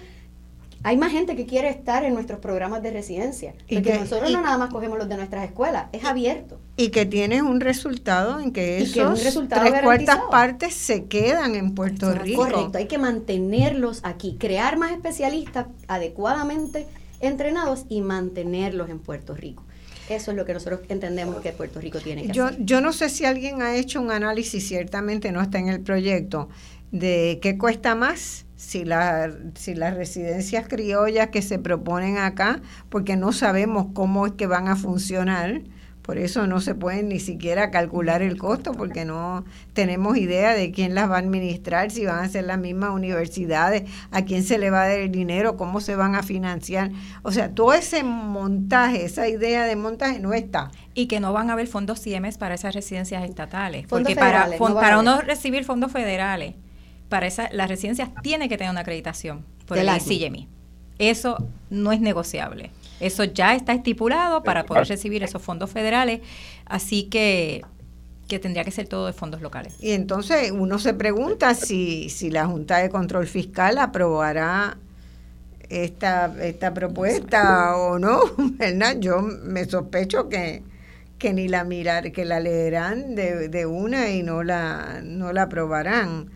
hay más gente que quiere estar en nuestros programas de residencia. Porque nosotros no nada más cogemos los de nuestras escuelas, es abierto. Y que tienes un resultado en que esos tres cuartas partes se quedan en Puerto Rico. Correcto, hay que mantenerlos aquí, crear más especialistas adecuadamente entrenados y mantenerlos en Puerto Rico. Eso es lo que nosotros entendemos que Puerto Rico tiene que yo, hacer. Yo no sé si alguien ha hecho un análisis, ciertamente no está en el proyecto, de qué cuesta más si, la, si las residencias criollas que se proponen acá, porque no sabemos cómo es que van a funcionar, por eso no se puede ni siquiera calcular el costo porque no tenemos idea de quién las va a administrar, si van a ser las mismas universidades, a quién se le va a dar el dinero, cómo se van a financiar. O sea, todo ese montaje, esa idea de montaje no está. Y que no van a haber fondos CIEMES para esas residencias estatales. porque para, para uno recibir fondos federales, para esa, las residencias tiene que tener una acreditación por el ICMI. Eso no es negociable. Eso ya está estipulado para poder recibir esos fondos federales, así que que tendría que ser todo de fondos locales. Y entonces uno se pregunta si, si la Junta de Control Fiscal aprobará esta, esta propuesta o no, [LAUGHS] ¿verdad? Yo me sospecho que, que ni la mirar, que la leerán de, de una y no la, no la aprobarán.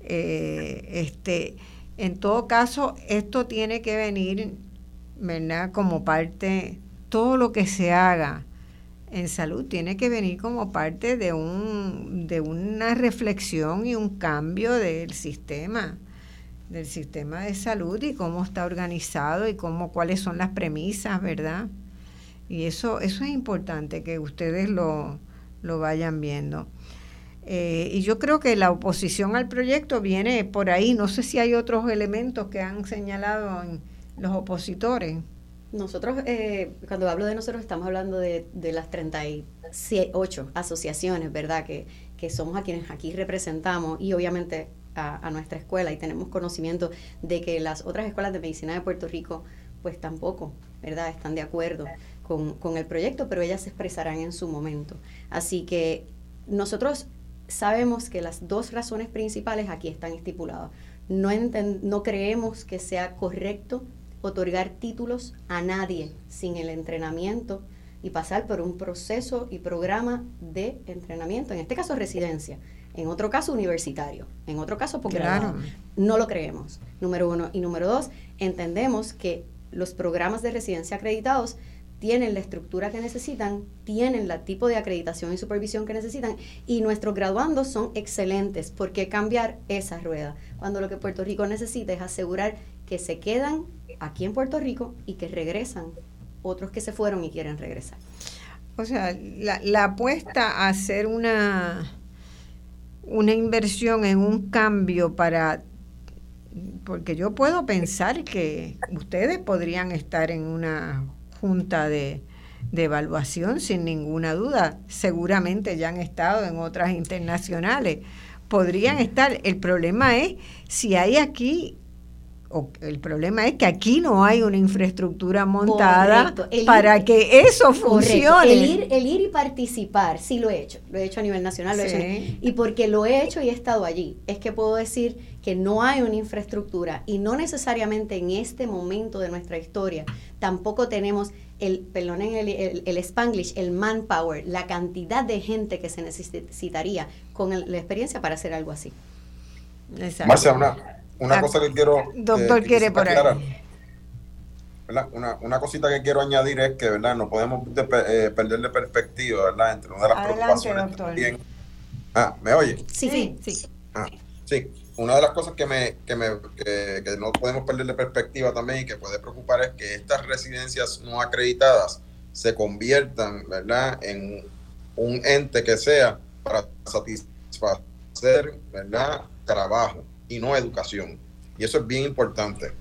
Eh, este, en todo caso, esto tiene que venir ¿verdad? Como parte, todo lo que se haga en salud tiene que venir como parte de, un, de una reflexión y un cambio del sistema, del sistema de salud y cómo está organizado y cómo, cuáles son las premisas, ¿verdad? Y eso, eso es importante que ustedes lo, lo vayan viendo. Eh, y yo creo que la oposición al proyecto viene por ahí. No sé si hay otros elementos que han señalado en, los opositores? Nosotros, eh, cuando hablo de nosotros, estamos hablando de, de las 38 asociaciones, ¿verdad? Que, que somos a quienes aquí representamos y obviamente a, nuestra escuela y tenemos conocimiento de que las otras escuelas de medicina de Puerto Rico, pues tampoco, ¿verdad? Están de acuerdo con, con el proyecto, pero ellas se expresarán en su momento. Así que nosotros sabemos que las dos razones principales aquí están estipuladas. No, no creemos que sea correcto otorgar títulos a nadie sin el entrenamiento y pasar por un proceso y programa de entrenamiento, en este caso residencia, en otro caso universitario, en otro caso posgrado. No lo creemos, número uno. Y número dos, entendemos que los programas de residencia acreditados tienen la estructura que necesitan, tienen el tipo de acreditación y supervisión que necesitan y nuestros graduandos son excelentes. ¿Por qué cambiar esa rueda? Cuando lo que Puerto Rico necesita es asegurar que se quedan aquí en Puerto Rico y que regresan otros que se fueron y quieren regresar. O sea, la, apuesta a hacer una, una inversión en un cambio para porque yo puedo pensar que ustedes podrían estar en una junta de, de, evaluación sin ninguna duda. Seguramente ya han estado en otras internacionales. Podrían estar. El problema es si hay aquí el problema es que aquí no hay una infraestructura montada para que eso funcione. El ir, el ir y participar, sí lo he hecho, lo he hecho a nivel nacional, lo he hecho, y porque lo he hecho y he estado allí, es que puedo decir que no hay una infraestructura y no necesariamente en este momento de nuestra historia tampoco tenemos el, perdón, el, el, el spanglish, el manpower, la cantidad de gente que se necesitaría con la experiencia para hacer algo así. Marcia, una, una cosa que quiero... Eh, doctor quiere por ahí. Una, una, cosita que quiero añadir es que ¿verdad? no podemos eh, perder de perspectiva ¿verdad? entre una de las preocupaciones también. Ah, ¿me oye? Sí, sí. Ah, sí. Una de las cosas que, me, que, me, que, que no podemos perder de perspectiva también y que puede preocupar es que estas residencias no acreditadas se conviertan ¿verdad? en un ente que sea para satisfacer ¿verdad? trabajo y no educación. Y eso es bien importante.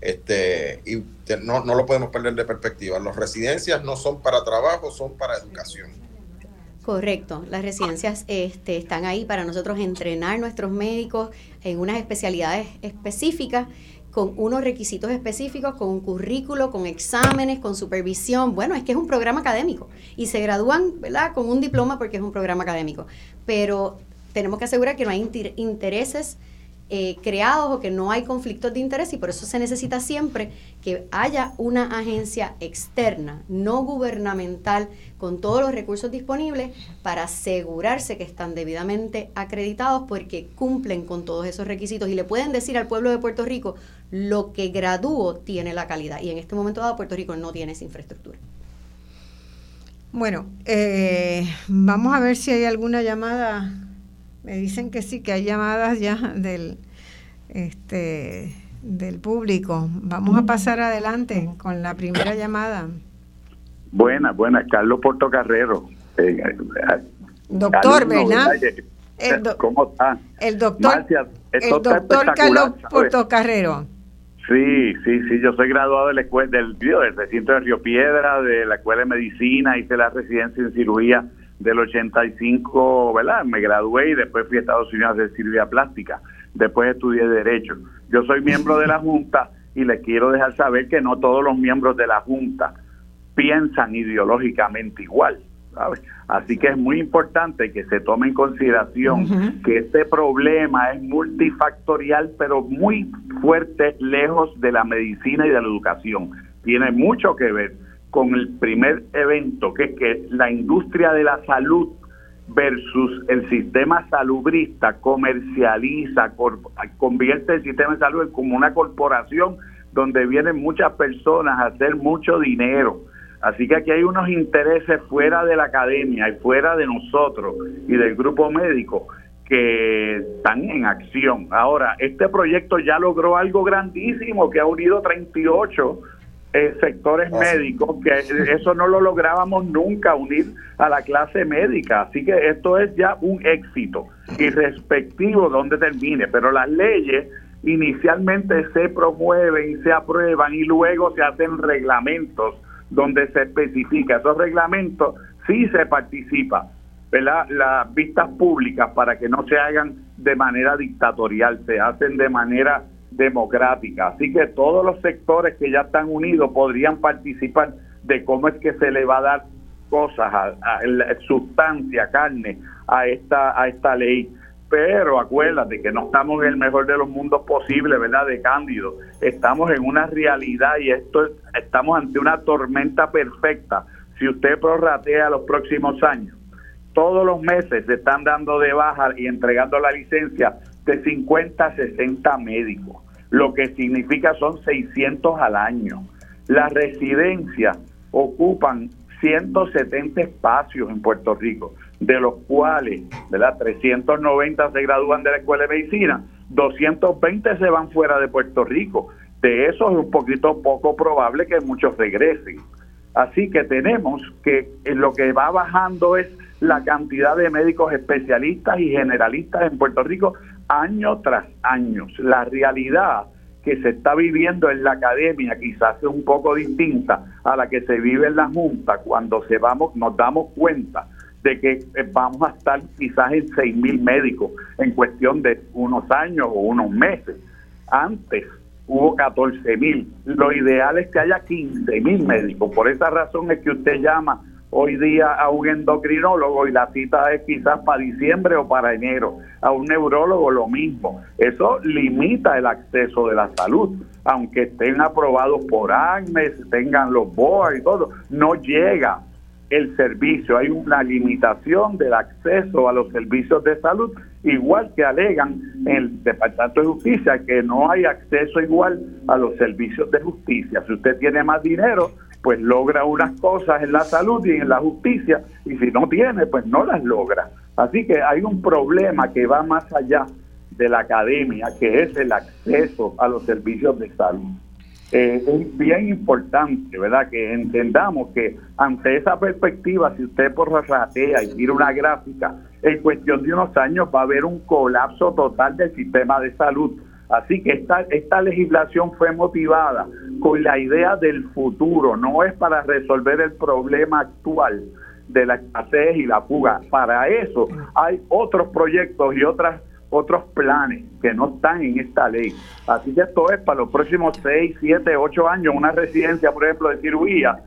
Este, y no, no lo podemos perder de perspectiva. Las residencias no son para trabajo, son para educación. Correcto, las residencias este, están ahí para nosotros entrenar nuestros médicos en unas especialidades específicas con unos requisitos específicos, con un currículo, con exámenes, con supervisión. Bueno, es que es un programa académico y se gradúan, ¿verdad?, con un diploma porque es un programa académico. Pero tenemos que asegurar que no hay intereses eh, creados o que no hay conflictos de interés y por eso se necesita siempre que haya una agencia externa, no gubernamental, con todos los recursos disponibles para asegurarse que están debidamente acreditados porque cumplen con todos esos requisitos y le pueden decir al pueblo de Puerto Rico lo que graduó tiene la calidad y en este momento dado Puerto Rico no tiene esa infraestructura. Bueno, eh, vamos a ver si hay alguna llamada me dicen que sí, que hay llamadas ya del, este, del público. Vamos a pasar adelante con la primera llamada. Buenas, buenas, Carlos Portocarrero. Eh, eh, doctor, ¿verdad? ¿Cómo está? El doctor, el doctor Carlos Portocarrero. Sí, sí, sí, yo soy graduado de la escuela del, del recinto de Río Piedra, de la escuela de medicina, hice la residencia en cirugía del 85, ¿verdad? Me gradué y después fui a Estados Unidos a hacer cirugía plástica. Después estudié Derecho. Yo soy miembro de la Junta y les quiero dejar saber que no todos los miembros de la Junta piensan ideológicamente igual. Así que es muy importante que se tome en consideración que este problema es multifactorial, pero muy fuerte, lejos de la medicina y de la educación. Tiene mucho que ver con el primer evento, que es que la industria de la salud versus el sistema salubrista comercializa, convierte el sistema de salud como una corporación donde vienen muchas personas a hacer mucho dinero. Así que aquí hay unos intereses fuera de la academia y fuera de nosotros y del grupo médico que están en acción. Ahora, este proyecto ya logró algo grandísimo que ha unido 38 eh, sectores médicos, que eso no lo lográbamos nunca unir a la clase médica. Así que esto es ya un éxito, irrespectivo de donde termine. Pero las leyes inicialmente se promueven y se aprueban y luego se hacen reglamentos donde se especifica. Esos reglamentos sí se participa. Las vistas públicas para que no se hagan de manera dictatorial, se hacen de manera democrática. Así que todos los sectores que ya están unidos podrían participar de cómo es que se le va a dar cosas, a, sustancia, carne a esta, a esta ley. Pero acuérdate que no estamos en el mejor de los mundos posible, ¿verdad? De Cándido. Estamos en una realidad y esto estamos ante una tormenta perfecta. Si usted prorratea los próximos años, todos los meses se están dando de baja y entregando la licencia de 50 a 60 médicos, lo que significa son 600 al año. Las residencias ocupan 170 espacios en Puerto Rico, de los cuales, ¿verdad? 390 se gradúan de la Escuela de Medicina, 220 se van fuera de Puerto Rico. De eso es un poquito poco probable que muchos regresen. Así que tenemos que lo que va bajando es la cantidad de médicos especialistas y generalistas en Puerto Rico año tras año. La realidad que se está viviendo en la academia quizás es un poco distinta a la que se vive en la Junta cuando se vamos, nos damos cuenta de que eh, vamos a estar quizás en seis mil médicos en cuestión de unos años o unos meses. Antes hubo 14 mil. Lo ideal es que haya 15 mil médicos. Por esa razón es que usted llama hoy día a un endocrinólogo y la cita es quizás para diciembre o para enero, a un neurólogo lo mismo. Eso limita el acceso de la salud, aunque estén aprobados por ANMES, tengan los BOA y todo, no llega el servicio, hay una limitación del acceso a los servicios de salud, igual que alegan en el Departamento de Justicia que no hay acceso igual a los servicios de justicia. Si usted tiene más dinero, pues logra unas cosas en la salud y en la justicia, y si no tiene, pues no las logra. Así que hay un problema que va más allá de la academia, que es el acceso a los servicios de salud. Eh, es bien importante, ¿verdad? Que entendamos que ante esa perspectiva, si usted por ratea y mira una gráfica, en cuestión de unos años va a haber un colapso total del sistema de salud. Así que esta, esta legislación fue motivada con la idea del futuro, no es para resolver el problema actual de la escasez y la fuga. Para eso hay otros proyectos y otras otros planes que no están en esta ley. Así que esto es para los próximos 6, 7, 8 años. Una residencia, por ejemplo, de cirugía,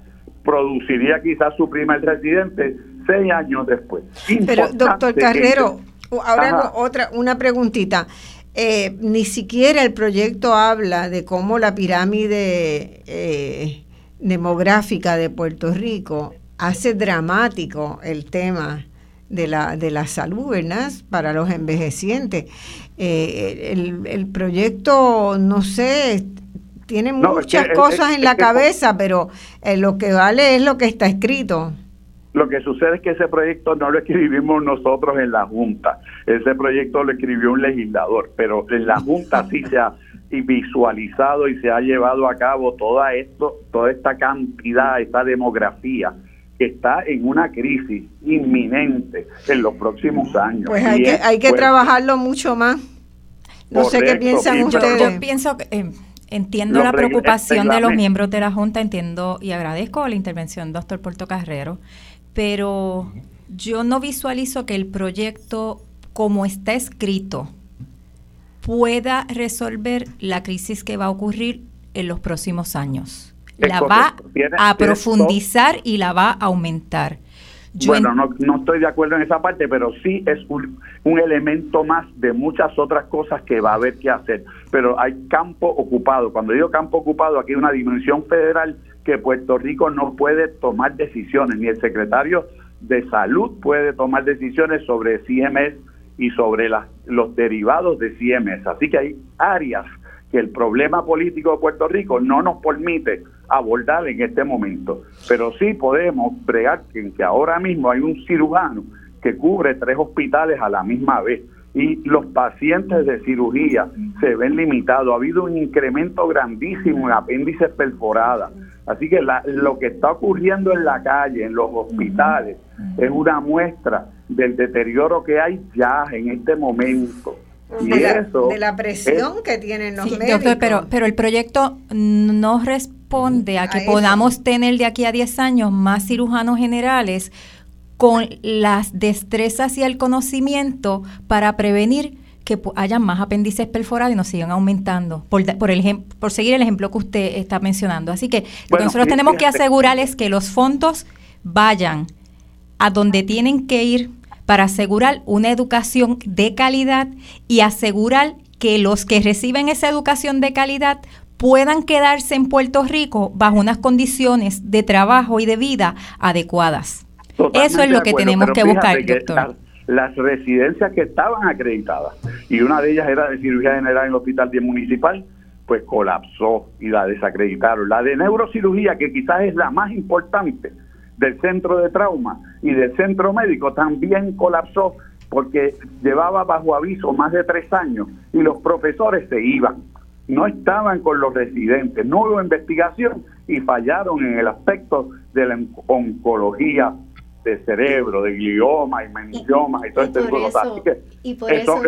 produciría quizás su primer residente seis años después. Pero, doctor Carrero, ahora otra, una preguntita. Eh, ni siquiera el proyecto habla de cómo la pirámide eh, demográfica de Puerto Rico hace dramático el tema de la, de la salud, ¿verdad? Para los envejecientes. Eh, el, proyecto, no sé, tiene muchas cosas en la cabeza, pero eh, lo que vale es lo que está escrito. Lo que sucede es que ese proyecto no lo escribimos nosotros en la Junta, ese proyecto lo escribió un legislador, pero en la Junta sí se ha visualizado y se ha llevado a cabo toda esto, toda esta cantidad, esta demografía que está en una crisis inminente en los próximos años. Pues hay que, hay que trabajarlo mucho más. No sé qué piensan ustedes. Yo, pienso que... Eh, entiendo la preocupación de los miembros de la Junta, entiendo y agradezco la intervención del doctor Puerto Carrero, pero yo no visualizo que el proyecto, como está escrito, pueda resolver la crisis que va a ocurrir en los próximos años. La va a profundizar y la va a aumentar. bueno, no, no, estoy de acuerdo en esa parte, pero sí es un, un, elemento más de muchas otras cosas que va a haber que hacer. Pero hay campo ocupado. Cuando digo campo ocupado, aquí hay una dimensión federal que Puerto Rico no puede tomar decisiones, ni el secretario de salud puede tomar decisiones sobre CMS y sobre los derivados de CMS. Así que hay áreas que el problema político de Puerto Rico no nos permite abordar en este momento. Pero sí podemos bregar que, que ahora mismo hay un cirujano que cubre tres hospitales a la misma vez y los pacientes de cirugía se ven limitados. Ha habido un incremento grandísimo en apéndices perforadas. Así que lo que está ocurriendo en la calle, en los hospitales, es una muestra del deterioro que hay ya en este momento. Y de, la, eso de la presión que tienen los médicos. pero, pero el proyecto no responde a que podamos tener de aquí a 10 años más cirujanos generales con las destrezas y el conocimiento para prevenir que haya más apéndices perforados y nos sigan aumentando, por, por, el, por seguir el ejemplo que usted está mencionando. Así que lo que nosotros tenemos que asegurar es que los fondos vayan a donde tienen que ir para asegurar una educación de calidad y asegurar que los que reciben esa educación de calidad puedan quedarse en Puerto Rico bajo unas condiciones de trabajo y de vida adecuadas. Eso es lo que tenemos que buscar, doctor. Las, residencias que estaban acreditadas, y una de ellas era de cirugía general en el Hospital Municipal, pues colapsó y la desacreditaron. La de neurocirugía, que quizás es la más importante del centro de trauma y del centro médico, también colapsó porque llevaba bajo aviso más de tres años y los profesores se iban, no estaban con los residentes, no hubo investigación y fallaron en el aspecto de la oncología de cerebro, de glioma y meningioma y, todo este tipo de cosas. Y por eso,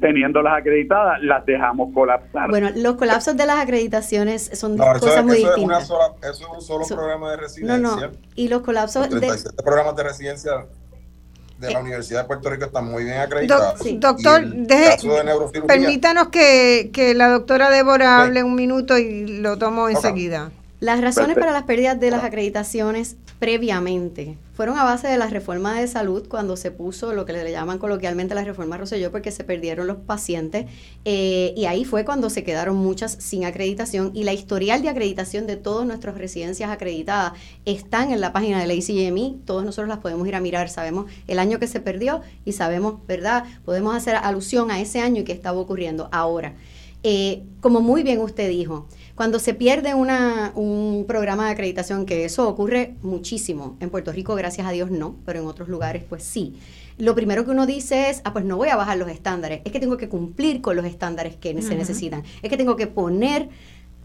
teniéndolas acreditadas, las dejamos colapsar. Bueno, los colapsos de las acreditaciones son cosas muy distintas. eso es un solo programa de residencia. No, no, y los colapsos... Los 37 de, programas de residencia de la eh, Universidad de Puerto Rico están muy bien acreditados. Doctor, deje, permítanos que, que, la doctora Débora hable un minuto y lo tomo enseguida. Las razones para las pérdidas de las acreditaciones previamente fueron a base de la reforma de salud cuando se puso lo que le llaman coloquialmente la reforma Rosselló porque se perdieron los pacientes eh, y ahí fue cuando se quedaron muchas sin acreditación y la historial de acreditación de todas nuestras residencias acreditadas están en la página de la ICMI, todos nosotros las podemos ir a mirar, sabemos el año que se perdió y sabemos, ¿verdad? Podemos hacer alusión a ese año y que estaba ocurriendo ahora. Eh, como muy bien usted dijo, cuando se pierde una, un programa de acreditación, que eso ocurre muchísimo, en Puerto Rico gracias a Dios no, pero en otros lugares pues sí, lo primero que uno dice es, ah, pues no voy a bajar los estándares, es que tengo que cumplir con los estándares que se necesitan, es que tengo que poner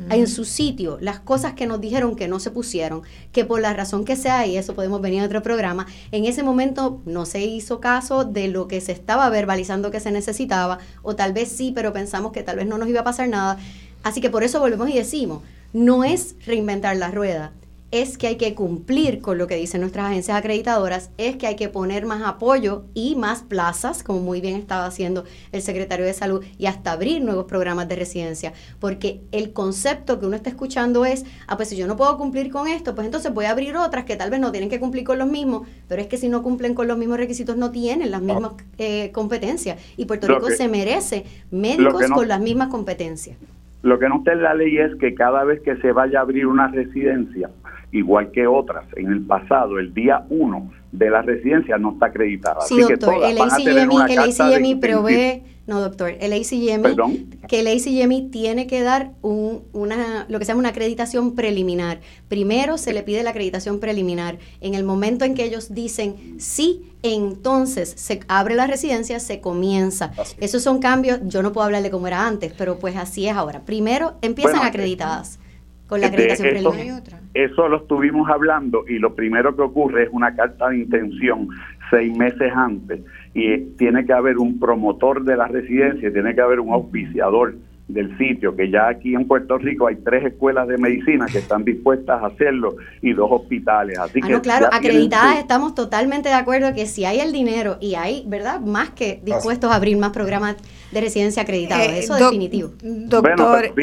en su sitio las cosas que nos dijeron que no se pusieron, que por la razón que sea, y eso podemos venir a otro programa, en ese momento no se hizo caso de lo que se estaba verbalizando que se necesitaba, o tal vez sí, pero pensamos que tal vez no nos iba a pasar nada. Así que por eso volvemos y decimos, no es reinventar la rueda, es que hay que cumplir con lo que dicen nuestras agencias acreditadoras, es que hay que poner más apoyo y más plazas, como muy bien estaba haciendo el secretario de salud, y hasta abrir nuevos programas de residencia, porque el concepto que uno está escuchando es, ah, pues si yo no puedo cumplir con esto, pues entonces voy a abrir otras que tal vez no tienen que cumplir con los mismos, pero es que si no cumplen con los mismos requisitos no tienen las mismas eh, competencias, y Puerto Rico se merece médicos con las mismas competencias. Lo que no está en la ley es que cada vez que se vaya a abrir una residencia, igual que otras, en el pasado, el día 1 de la residencia no está acreditada. Sí, doctor, el ACGMI, provee, no doctor, el ACGMI, que el ACGMI tiene que dar un, una, lo que se llama una acreditación preliminar. Primero se le pide la acreditación preliminar. En el momento en que ellos dicen sí, entonces se abre la residencia, se comienza. Esos son cambios, yo no puedo hablarle como era antes, pero pues así es ahora. Primero empiezan acreditadas con la acreditación preliminar. Eso lo estuvimos hablando y lo primero que ocurre es una carta de intención seis meses antes y tiene que haber un promotor de la residencia, tiene que haber un auspiciador del sitio, que ya aquí en Puerto Rico hay tres escuelas de medicina que están dispuestas a hacerlo y dos hospitales. Así ah, que claro, acreditadas estamos totalmente de acuerdo que si hay el dinero y hay, ¿verdad? Más que dispuestos a abrir más programas de residencia acreditados, eh, eso es definitivo. Doctor,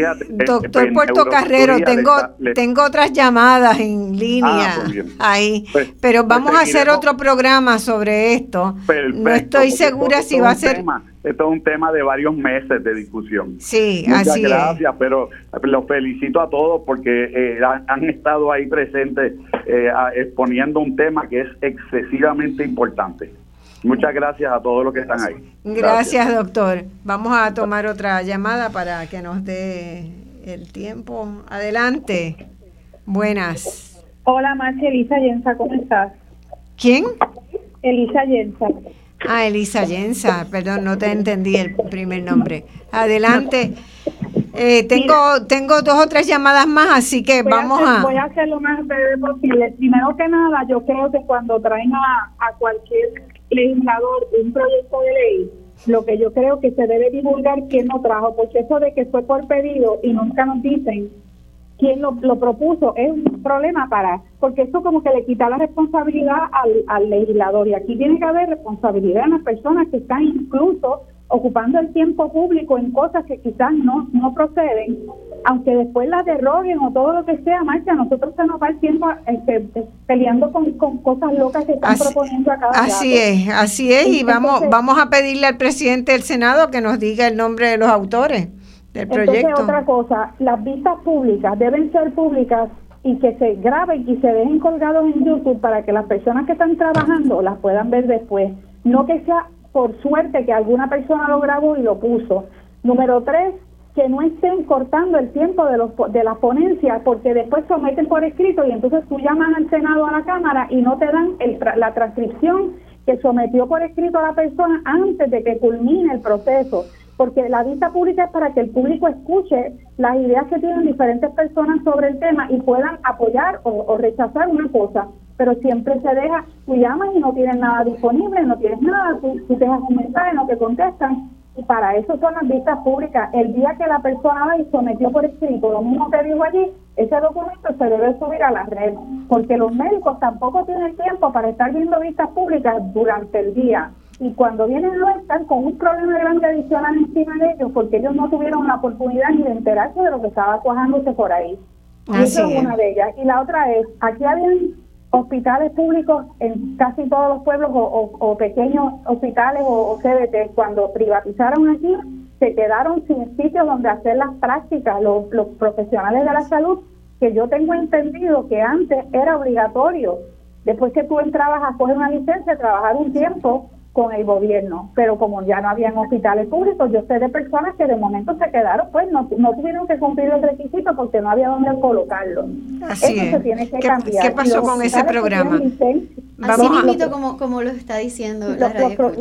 doctor Puerto Carrero, tengo, tengo otras llamadas en línea ah, pues ahí, pues, pero pues vamos a hacer otro programa sobre esto. no estoy segura si va a ser esto es un tema de varios meses de discusión. Sí, Muchas así gracias, pero los felicito a todos porque eh, han, estado ahí presentes eh, exponiendo un tema que es excesivamente importante. Muchas gracias a todos los que están ahí. Gracias, doctor. Vamos a tomar otra llamada para que nos dé el tiempo. Adelante. Buenas. Hola, Marcia Elisa Yensa, ¿cómo estás? ¿Quién? Elisa Yensa. Ah, Elisa Yensa, perdón, no te entendí el primer nombre. Adelante. Eh, tengo tengo dos o tres llamadas más, así que vamos a, Voy a hacer lo más breve posible. Primero que nada, yo creo que cuando traen a, a cualquier legislador un proyecto de ley, lo que yo creo que se debe divulgar quién lo trajo, porque eso de que fue por pedido y nunca nos dicen quién lo, lo propuso es un problema para, porque eso como que le quita la responsabilidad al, al legislador. Y aquí tiene que haber responsabilidad en las personas que están incluso ocupando el tiempo público en cosas que quizás no, no proceden, aunque después las derroguen o todo lo que sea, marcha, nosotros se nos va el tiempo este, peleando con, cosas locas que están proponiendo a cada Así es, así es, y vamos, vamos a pedirle al presidente del Senado que nos diga el nombre de los autores del proyecto. Entonces, otra cosa, las vistas públicas deben ser públicas y que se graben y se dejen colgados en YouTube para que las personas que están trabajando las puedan ver después. No que sea por suerte que alguna persona lo grabó y lo puso. Número tres, que no estén cortando el tiempo de, los, de la ponencia porque después someten por escrito y entonces tú llamas al Senado a la Cámara y no te dan el, la transcripción que sometió por escrito a la persona antes de que culmine el proceso. Porque la vista pública es para que el público escuche las ideas que tienen diferentes personas sobre el tema y puedan apoyar o rechazar una cosa pero siempre se deja, tú llamas y no tienes nada disponible, no tienes nada, tú, tú dejas un mensaje, no te contestan, y para eso son las vistas públicas. El día que la persona va y sometió por escrito lo mismo que dijo allí, ese documento se debe subir a la red, porque los médicos tampoco tienen tiempo para estar viendo vistas públicas durante el día. Y cuando vienen no están con un problema grande adicional encima de ellos, porque ellos no tuvieron la oportunidad ni de enterarse de lo que estaba cuajándose por ahí. Y eso es una de ellas. Y la otra es, aquí habían hospitales públicos en casi todos los pueblos o, pequeños hospitales o, CDT, cuando privatizaron aquí, se quedaron sin sitios donde hacer las prácticas. Los, los profesionales de la salud, que yo tengo entendido que antes era obligatorio, después que tú entrabas a coger una licencia, trabajar un tiempo con el gobierno, pero como ya no habían hospitales públicos, yo sé de personas que de momento se quedaron, pues no, no tuvieron que cumplir el requisito porque no había dónde colocarlo. Así Eso se tiene que ¿Qué, cambiar. ¿Qué pasó con ese programa? Así mismo como, como lo está diciendo la los,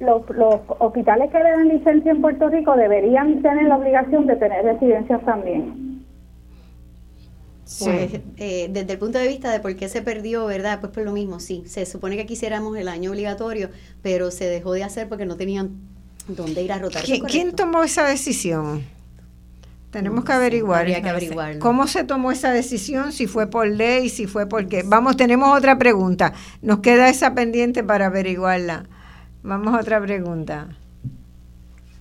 los, los, hospitales que le dan licencia en Puerto Rico deberían tener la obligación de tener residencias también. Pues eh, desde el punto de vista de por qué se perdió, ¿verdad? Pues por lo mismo, sí, se supone que quisiéramos el año obligatorio, pero se dejó de hacer porque no tenían dónde ir a rotar. ¿Quién, tomó esa decisión? Tenemos que averiguar. Habría que averiguarlo. ¿Cómo se tomó esa decisión? Si fue por ley, si fue porque... Vamos, tenemos otra pregunta. Nos queda esa pendiente para averiguarla. Vamos a otra pregunta.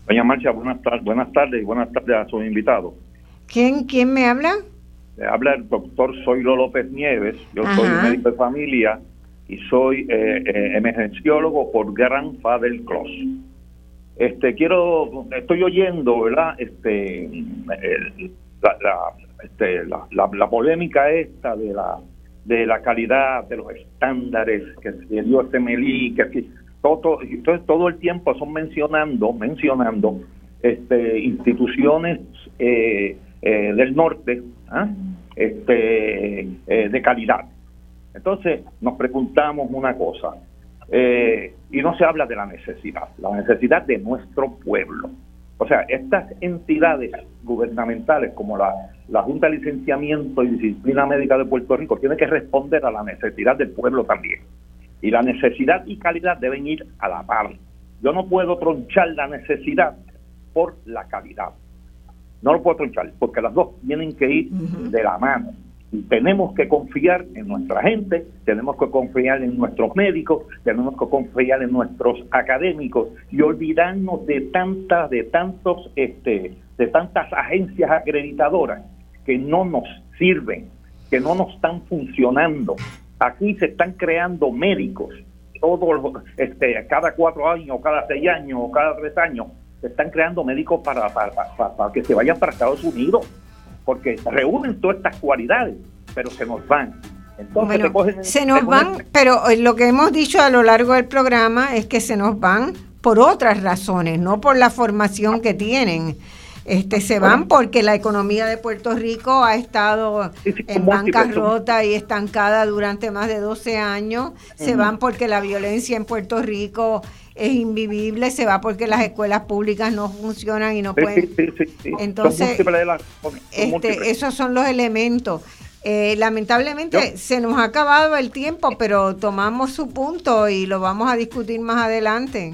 Doña Marcha, buenas, tardes, buenas tardes y buenas tardes a sus invitados. ¿Quién, ¿Quién me habla? Habla el doctor Zoilo López Nieves, yo soy médico de familia y soy eh, eh, emergenciólogo por Grandfather Cross. Este, quiero, estoy oyendo, ¿verdad? Este, la, la, este, la, la, polémica esta de la de la calidad, de los estándares que se dio este MELI, que todo, entonces todo el tiempo son mencionando, mencionando este, instituciones eh, eh, del norte ¿ah? este, eh, de calidad. Entonces nos preguntamos una cosa, eh, y no se habla de la necesidad, la necesidad de nuestro pueblo. O sea, estas entidades gubernamentales como la, la Junta de Licenciamiento y Disciplina Médica de Puerto Rico tienen que responder a la necesidad del pueblo también. Y la necesidad y calidad deben ir a la par. Yo no puedo tronchar la necesidad por la calidad. No lo puedo tronchar, porque las dos tienen que ir de la mano. Y tenemos que confiar en nuestra gente, tenemos que confiar en nuestros médicos, tenemos que confiar en nuestros académicos y olvidarnos de tantas, de tantos, este, de tantas agencias acreditadoras que no nos sirven, que no nos están funcionando. Aquí se están creando médicos todos, este, cada cuatro años, cada seis años, o cada tres años, se están creando médicos para, para, para, que se vayan para Estados Unidos, porque reúnen todas estas cualidades, pero se nos van. Entonces, se nos van, pero eh, lo que hemos dicho a lo largo del programa es que se nos van por otras razones, no por la formación que tienen. Este, se van porque la economía de Puerto Rico ha estado en bancarrota y estancada durante más de 12 años. Se van porque la violencia en Puerto Rico es invivible, se va porque las escuelas públicas no funcionan y no pueden. Entonces, este, esos son los elementos. Eh, lamentablemente se nos ha acabado el tiempo, pero tomamos su punto y lo vamos a discutir más adelante.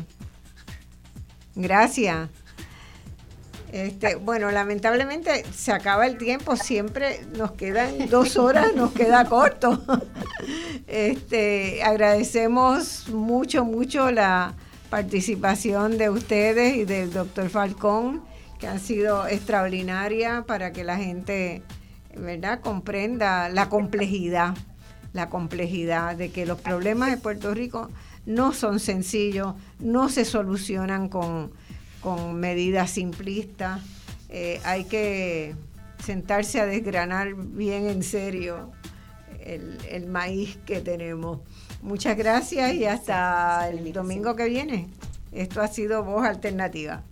Gracias. Este, bueno, lamentablemente se acaba el tiempo, siempre nos quedan dos horas, nos queda corto. [LAUGHS] Este, agradecemos mucho, mucho la, participación de ustedes y del doctor Falcón, que ha sido extraordinaria para que la gente, ¿verdad?, comprenda la complejidad, la complejidad de que los problemas de Puerto Rico no son sencillos, no se solucionan con, medidas simplistas. Eh, hay que sentarse a desgranar bien en serio el, el maíz que tenemos. Muchas gracias y hasta el domingo que viene. Esto ha sido Voz Alternativa.